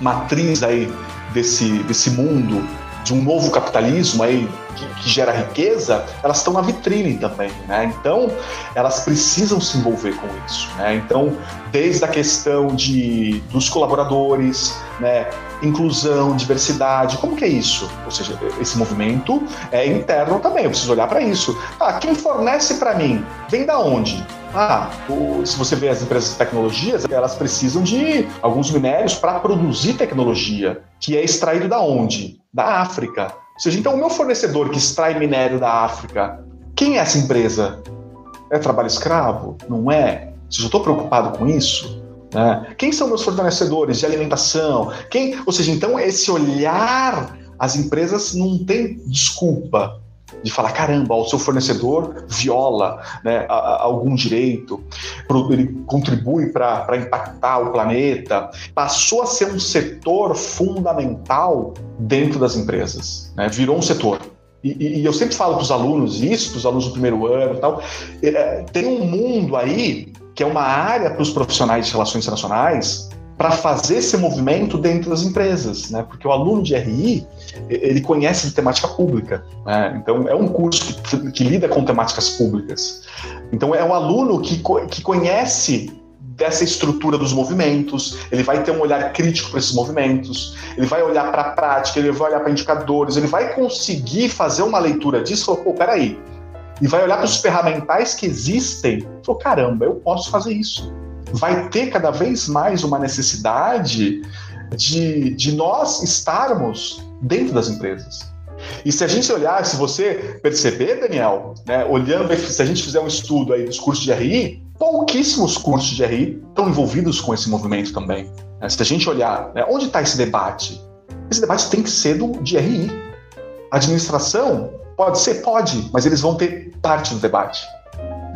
matriz aí desse, desse mundo, de um novo capitalismo aí que, que gera riqueza, elas estão na vitrine também, né? Então, elas precisam se envolver com isso, né? Então, desde a questão de, dos colaboradores, né? Inclusão, diversidade, como que é isso? Ou seja, esse movimento é interno também, eu preciso olhar para isso. Ah, quem fornece para mim? Vem da onde? Ah, o, se você vê as empresas de tecnologias, elas precisam de alguns minérios para produzir tecnologia, que é extraído da onde? Da África. Ou seja, então o meu fornecedor que extrai minério da África, quem é essa empresa? É trabalho escravo? Não é? Seja, eu estou preocupado com isso? Né? Quem são meus fornecedores de alimentação? Quem? Ou seja, então esse olhar, as empresas não tem desculpa de falar, caramba, o seu fornecedor viola né, a, a algum direito, ele contribui para impactar o planeta, passou a ser um setor fundamental dentro das empresas, né, virou um setor. E, e, eu sempre falo para os alunos isso, para os alunos do primeiro ano e tal, é, tem um mundo aí que é uma área para os profissionais de relações internacionais para fazer esse movimento dentro das empresas, né? Porque o aluno de RI ele conhece de temática pública, né? então é um curso que, que, lida com temáticas públicas. Então é um aluno que, que conhece dessa estrutura dos movimentos, ele vai ter um olhar crítico para esses movimentos, ele vai olhar para a prática, ele vai olhar para indicadores, ele vai conseguir fazer uma leitura disso e pô, peraí, e vai olhar para os ferramentais que existem e falar, caramba, eu posso fazer isso vai ter cada vez mais uma necessidade de, de nós estarmos dentro das empresas. E se a gente olhar, se você perceber, Daniel, né, olhando, se a gente fizer um estudo aí dos cursos de RI, pouquíssimos cursos de RI estão envolvidos com esse movimento também. Né? Se a gente olhar, né, onde está esse debate? Esse debate tem que ser do, de RI. administração pode ser? Pode, mas eles vão ter parte do debate.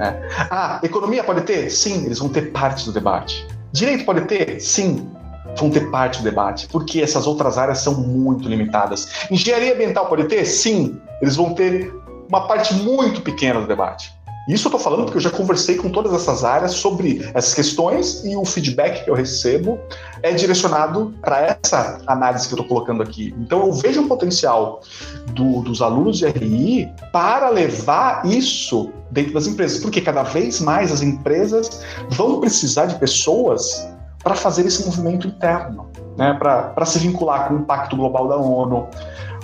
Né? Ah, economia pode ter? Sim, eles vão ter parte do debate. Direito pode ter? Sim, vão ter parte do debate, porque essas outras áreas são muito limitadas. Engenharia ambiental pode ter? Sim, eles vão ter uma parte muito pequena do debate. Isso eu estou falando porque eu já conversei com todas essas áreas sobre essas questões e o feedback que eu recebo é direcionado para essa análise que eu estou colocando aqui. Então eu vejo um potencial do, dos alunos de RI para levar isso dentro das empresas, porque cada vez mais as empresas vão precisar de pessoas para fazer esse movimento interno, né? para se vincular com o Pacto Global da ONU,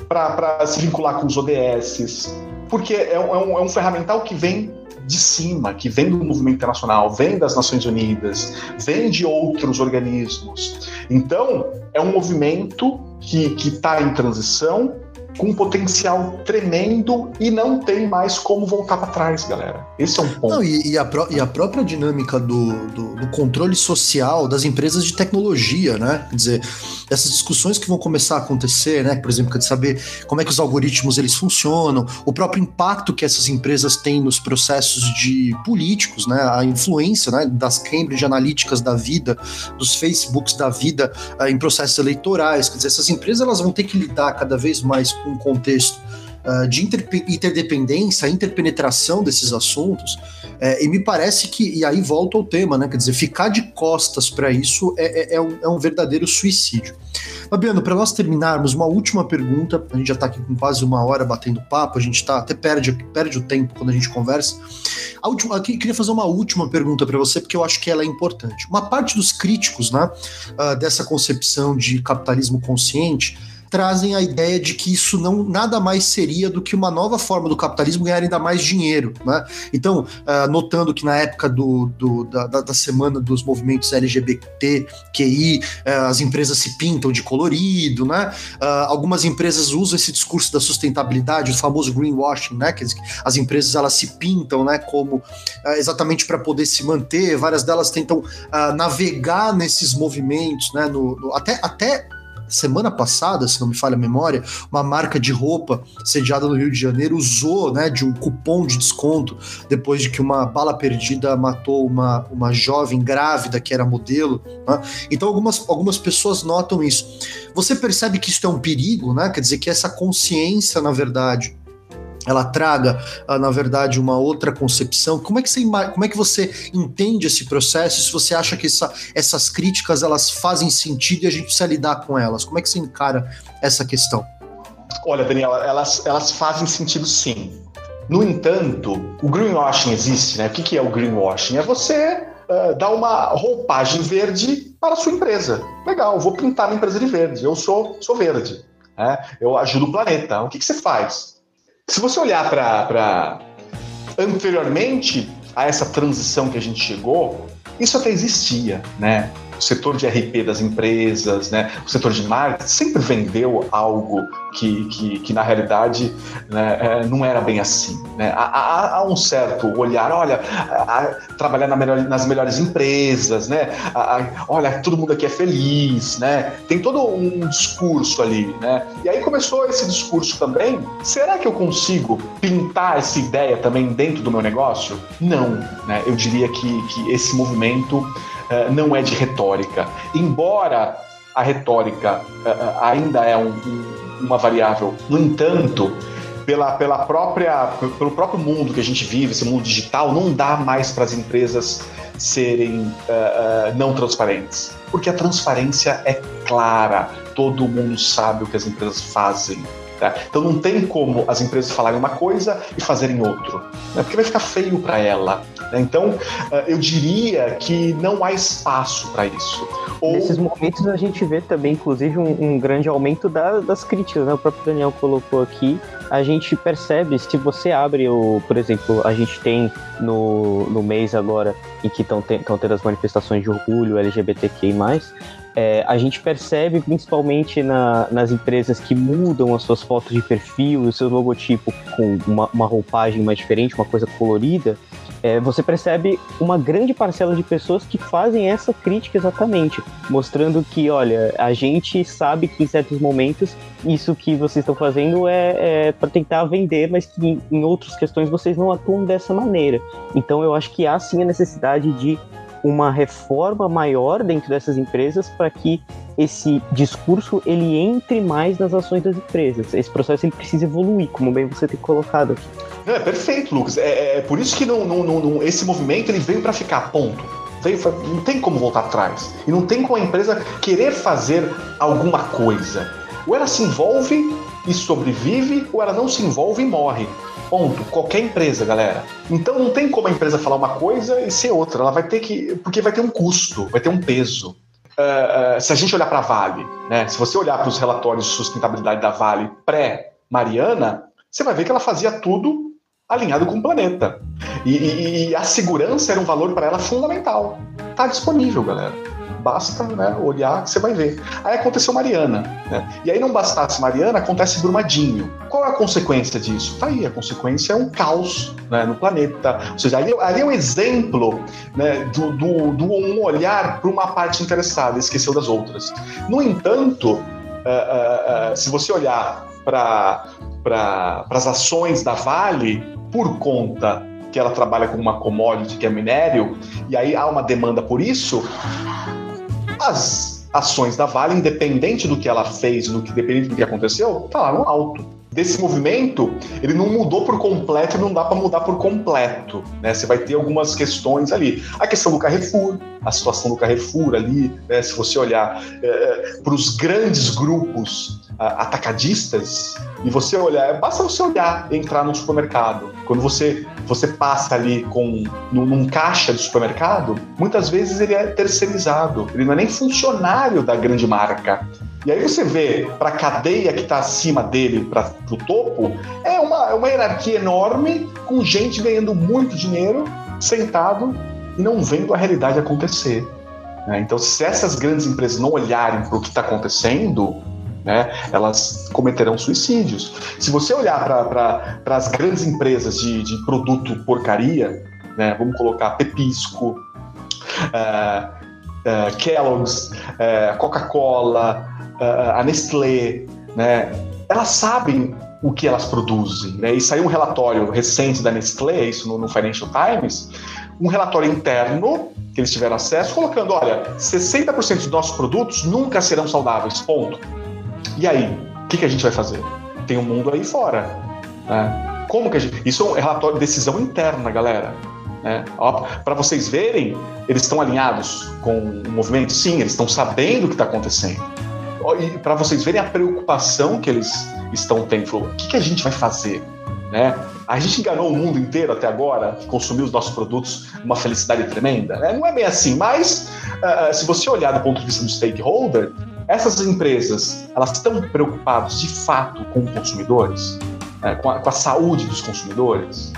para se vincular com os ODS, porque é um, é um, ferramental que vem de cima, que vem do movimento internacional, vem das Nações Unidas, vem de outros organismos. Então, é um movimento que está em transição, com um potencial tremendo e não tem mais como voltar para trás, galera. Esse é um ponto. Não, e, e, a e, a própria dinâmica do, do, do, controle social das empresas de tecnologia, né? Quer dizer, essas discussões que vão começar a acontecer, né? Por exemplo, de saber como é que os algoritmos eles funcionam, o próprio impacto que essas empresas têm nos processos de políticos, né? A influência né? das Cambridge Analyticas da vida, dos Facebooks da vida uh, em processos eleitorais. Quer dizer, essas empresas elas vão ter que lidar cada vez mais com um contexto uh, de inter interdependência, interpenetração desses assuntos, é, e me parece que, e aí volta ao tema, né? Quer dizer, ficar de costas para isso é, é, é, um, é, um, verdadeiro suicídio. Fabiano, para nós terminarmos, uma última pergunta. A gente já está aqui com quase uma hora batendo papo, a gente tá, até perde, perde o tempo quando a gente conversa. A última, eu queria fazer uma última pergunta para você, porque eu acho que ela é importante. Uma parte dos críticos né, uh, dessa concepção de capitalismo consciente trazem a ideia de que isso não nada mais seria do que uma nova forma do capitalismo ganhar ainda mais dinheiro. Né? Então, uh, notando que na época do, do da, da, semana dos movimentos LGBT, QI, uh, as empresas se pintam de colorido, né? Uh, algumas empresas usam esse discurso da sustentabilidade, o famoso greenwashing, né? Que as empresas elas se pintam, né? Como exatamente para poder se manter. Várias delas tentam navegar nesses movimentos, né? No, no, até, até semana passada, se não me falha a memória, uma marca de roupa sediada no Rio de Janeiro usou né, de um cupom de desconto depois de que uma bala perdida matou uma, uma jovem grávida que era modelo. Né? Então, algumas, algumas pessoas notam isso. Você percebe que isso é um perigo, né? Quer dizer, que essa consciência, na verdade, ela traga, ah, na verdade, uma outra concepção. Como é que você, como é que você entende esse processo? Se você acha que essa, essas críticas elas fazem sentido e a gente precisa lidar com elas? Como é que você encara essa questão? Olha, Daniela, elas, elas fazem sentido sim. No entanto, o greenwashing existe, né? O que, que é o greenwashing? É você uh, dar uma roupagem verde para a sua empresa. Legal, vou pintar minha empresa de verde. Eu sou, sou verde. Né? Eu ajudo o planeta. O que, que você faz? Se você olhar para anteriormente a essa transição que a gente chegou, isso até existia, né? O setor de RP das empresas, né, o setor de marketing, sempre vendeu algo que, que, que na realidade né, é, não era bem assim. Né? Há, há, um certo olhar, olha, trabalhar na melhor, nas melhores empresas, né? olha, todo mundo aqui é feliz, né? Tem todo um discurso ali, né? E aí começou esse discurso também. Será que eu consigo pintar essa ideia também dentro do meu negócio? Não, né? Eu diria que, que esse movimento não é de retórica. Embora a retórica uh, ainda é um uma variável. No entanto, pela, pela própria, pelo próprio mundo que a gente vive, esse mundo digital, não dá mais para as empresas serem uh, uh, não transparentes. Porque a transparência é clara, todo mundo sabe o que as empresas fazem. Tá? Então não tem como as empresas falarem uma coisa e fazerem outro, né? porque vai ficar feio para ela. Né? Então uh, eu diria que não há espaço para isso. Ou... Nesses momentos a gente vê também, inclusive, um, um grande aumento da, das críticas. Né? O próprio Daniel colocou aqui. A gente percebe, se você abre o, por exemplo, a gente tem no, no mês agora em que estão tendo as manifestações de orgulho LGBTQI+, é, a gente percebe principalmente na, nas empresas que mudam as suas fotos de perfil, o seu logotipo com uma, uma roupagem mais diferente, uma coisa colorida, é, você percebe uma grande parcela de pessoas que fazem essa crítica exatamente, mostrando que, olha, a gente sabe que em certos momentos isso que vocês estão fazendo é, é para tentar vender, mas que em, outras questões vocês não atuam dessa maneira. Então eu acho que há sim a necessidade de uma reforma maior dentro dessas empresas para que esse discurso ele entre mais nas ações das empresas. Esse processo ele precisa evoluir, como bem você tem colocado aqui. É perfeito, Lucas. É, é por isso que não, não, não, esse movimento ele veio para ficar, ponto. Veio, não tem como voltar atrás. E não tem como a empresa querer fazer alguma coisa. Ou ela se envolve e sobrevive, ou ela não se envolve e morre. Ponto. Qualquer empresa, galera. Então não tem como a empresa falar uma coisa e ser outra. Ela vai ter que. Porque vai ter um custo, vai ter um peso. Uh, uh, se a gente olhar para a Vale, né? Se você olhar para os relatórios de sustentabilidade da Vale pré-Mariana, você vai ver que ela fazia tudo alinhado com o planeta. E, e, e a segurança era um valor para ela fundamental. Está disponível, galera basta né, olhar que você vai ver. Aí aconteceu Mariana, né? E aí não bastasse Mariana, acontece Brumadinho. Qual é a consequência disso? Tá aí, a consequência é um caos né, no planeta. Ou seja, ali, ali é um exemplo né, do, do, do um olhar para uma parte interessada, esqueceu das outras. No entanto, uh, uh, uh, se você olhar para pra, as ações da Vale, por conta que ela trabalha com uma commodity que é minério, e aí há uma demanda por isso, as ações da Vale, independente do que ela fez, do que independente do que aconteceu, no alto. Desse movimento, ele não mudou por completo e não dá para mudar por completo. Né? Você vai ter algumas questões ali. A questão do Carrefour, a situação do Carrefour ali, né? se você olhar é, é para os grandes grupos atacadistas e você olhar, basta você olhar, entrar no supermercado. Quando você você passa ali com num, num caixa do supermercado, muitas vezes ele é terceirizado, ele não é nem funcionário da grande marca. E aí você vê para a cadeia que está acima dele, para o topo, é uma, é uma hierarquia enorme com gente ganhando muito dinheiro, sentado e não vendo a realidade acontecer. Né? Então, se essas grandes empresas não olharem para o que está acontecendo, né, elas cometerão suicídios. Se você olhar para as grandes empresas de, de produto porcaria, né, vamos colocar Pepisco, uh, uh, Kellogg's, uh, Coca-Cola, a Nestlé, né, elas sabem o que elas produzem. Né? E saiu um relatório recente da Nestlé, isso no, no Financial Times, um relatório interno que eles tiveram acesso, colocando: olha, 60% dos nossos produtos nunca serão saudáveis, ponto. E aí, o que, que a gente vai fazer? Tem um mundo aí fora. Né? Como que gente. Isso é um relatório de decisão interna, galera. Né? Para vocês verem, eles estão alinhados com o movimento? Sim, eles estão sabendo o que está acontecendo. E para vocês verem a preocupação que eles estão tendo, o que, que a gente vai fazer? Né? A gente enganou o mundo inteiro até agora, que consumiu os nossos produtos uma felicidade tremenda. Né? Não é bem assim, mas uh, se você olhar do ponto de vista do stakeholder, essas empresas, elas estão preocupadas de fato com consumidores, né, com, a, com, a, saúde dos consumidores?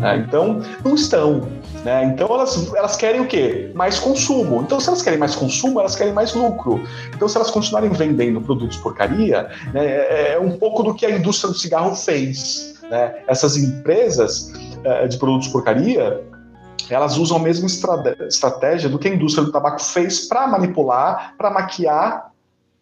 Né? Então, não estão. Né? Então, elas, elas querem o quê? Mais consumo. Então, se elas querem mais consumo, elas querem mais lucro. Então, se elas continuarem vendendo produtos porcaria, né, é, é um pouco do que a indústria do cigarro fez. Né? Essas empresas é, de produtos porcaria, elas usam a mesma estratégia do que a indústria do tabaco fez para manipular, para maquiar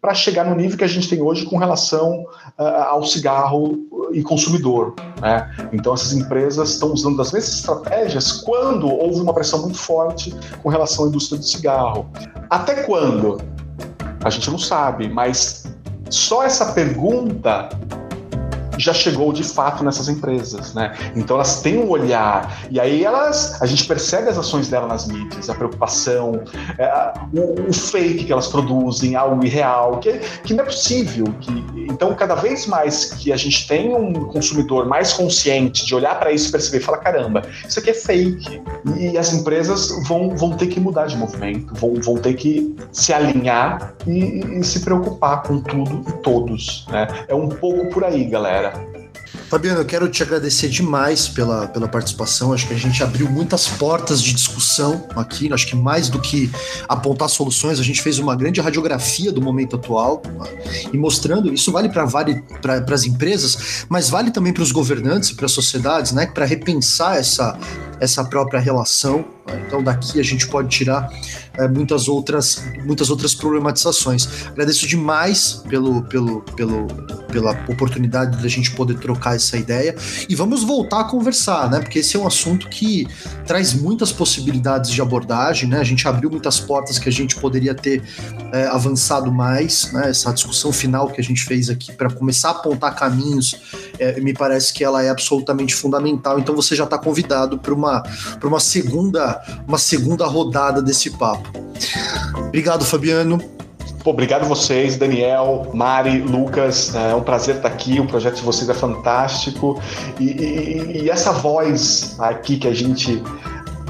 para chegar no nível que a gente tem hoje com relação uh, ao cigarro e consumidor. Né? Então, essas empresas estão usando as mesmas estratégias quando houve uma pressão muito forte com relação à indústria do cigarro. Até quando? A gente não sabe, mas só essa pergunta já chegou de fato nessas empresas, né? Então elas têm um olhar e aí elas, a gente percebe as ações dela nas mídias, a preocupação, é, o, o, fake que elas produzem, algo irreal, que, que não é possível. Que, então cada vez mais que a gente tem um consumidor mais consciente de olhar para isso e perceber, fala caramba, isso aqui é fake e as empresas vão, vão ter que mudar de movimento, vão, vão ter que se alinhar e, e se preocupar com tudo e todos, né? É um pouco por aí, galera. Fabiano, eu quero te agradecer demais pela, pela participação. Acho que a gente abriu muitas portas de discussão aqui. Acho que mais do que apontar soluções, a gente fez uma grande radiografia do momento atual e mostrando. Isso vale para vale para as empresas, mas vale também para os governantes, para as sociedades, né? Para repensar essa, essa própria relação. Então, daqui a gente pode tirar é, muitas, outras, muitas outras problematizações. Agradeço demais pelo, pelo, pelo, pela oportunidade da gente poder trocar essa ideia e vamos voltar a conversar, né? Porque esse é um assunto que traz muitas possibilidades de abordagem, né? A gente abriu muitas portas que a gente poderia ter é, avançado mais, né? Essa discussão final que a gente fez aqui para começar a apontar caminhos, é, me parece que ela é absolutamente fundamental. Então você já está convidado para uma, uma segunda uma segunda rodada desse papo. Obrigado, Fabiano. Pô, obrigado vocês, Daniel, Mari, Lucas. É um prazer estar aqui. O projeto de vocês é fantástico. E, e, e essa voz aqui que a gente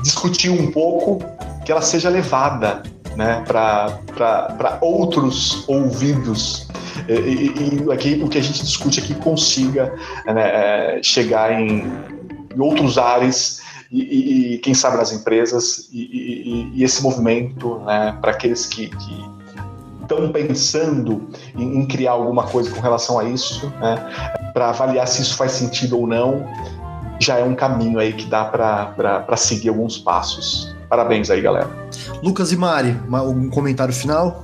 discutiu um pouco, que ela seja levada né, para outros ouvidos. E, e, aqui, o que a gente discute aqui consiga né, é, chegar em, em outros ares e, e, quem sabe nas empresas e, e esse movimento né, para aqueles que, estão pensando em, em, criar alguma coisa com relação a isso, né, para avaliar se isso faz sentido ou não, já é um caminho aí que dá para seguir alguns passos. Parabéns aí, galera. Lucas e Mari, algum comentário final?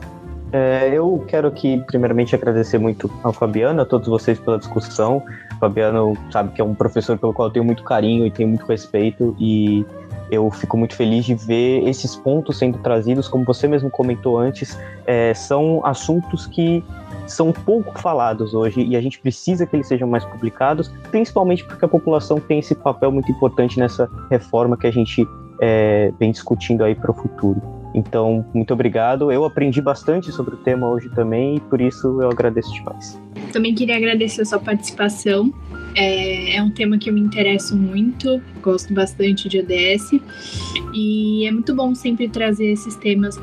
É, eu quero aqui, primeiramente, agradecer muito ao Fabiano, a todos vocês pela discussão. Fabiano sabe que é um professor pelo qual eu tenho muito carinho e tenho muito respeito, e eu fico muito feliz de ver esses pontos sendo trazidos, como você mesmo comentou antes, é, são assuntos que são pouco falados hoje e a gente precisa que eles sejam mais publicados, principalmente porque a população tem esse papel muito importante nessa reforma que a gente é, vem discutindo aí para o futuro. Então, muito obrigado. Eu aprendi bastante sobre o tema hoje também e por isso eu agradeço demais. Também queria agradecer a sua participação. É, é um tema que eu me interesso muito, gosto bastante de ODS e é muito bom sempre trazer esses temas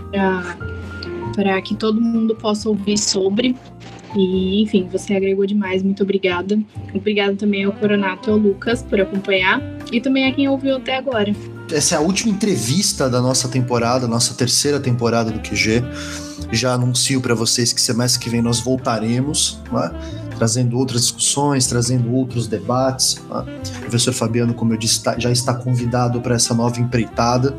para que todo mundo possa ouvir sobre. E, enfim, você agregou demais, muito obrigada. Obrigada também ao Coronato e ao Lucas por acompanhar e também a quem ouviu até agora essa é a última entrevista da nossa temporada, nossa terceira temporada do QG. Já anuncio para vocês que semestre que vem nós voltaremos, né? trazendo outras discussões, trazendo outros debates. Né? O professor Fabiano, como eu disse, tá, já está convidado para essa nova empreitada.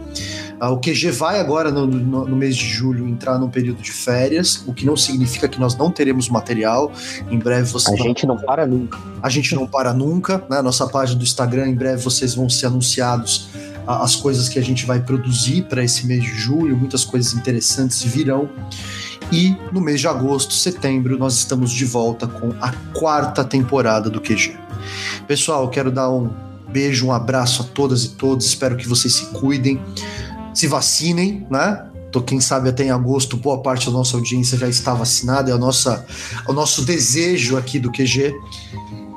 Ah, o QG vai agora, no, no, no, mês de julho, entrar num período de férias, o que não significa que nós não teremos material. Em breve você. A gente não para nunca. A gente não para nunca. Né? Nossa página do Instagram, em breve vocês vão ser anunciados as coisas que a gente vai produzir para esse mês de julho, muitas coisas interessantes virão. E no mês de agosto, setembro, nós estamos de volta com a quarta temporada do QG. Pessoal, quero dar um beijo, um abraço a todas e todos. Espero que vocês se cuidem, se vacinem, né? Tô, quem sabe até em agosto, boa parte da nossa audiência já está vacinada. É a nossa, é o nosso desejo aqui do QG.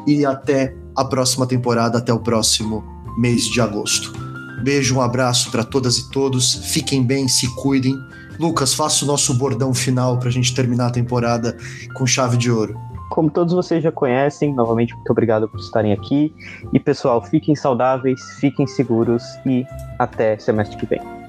E até a próxima temporada, até o próximo mês de agosto. Beijo, um abraço para todas e todos. Fiquem bem, se cuidem. Lucas, faça o nosso bordão final para a gente terminar a temporada com chave de ouro. como todos vocês já conhecem, novamente muito obrigado por estarem aqui. E pessoal, fiquem saudáveis, fiquem seguros e até semestre que vem.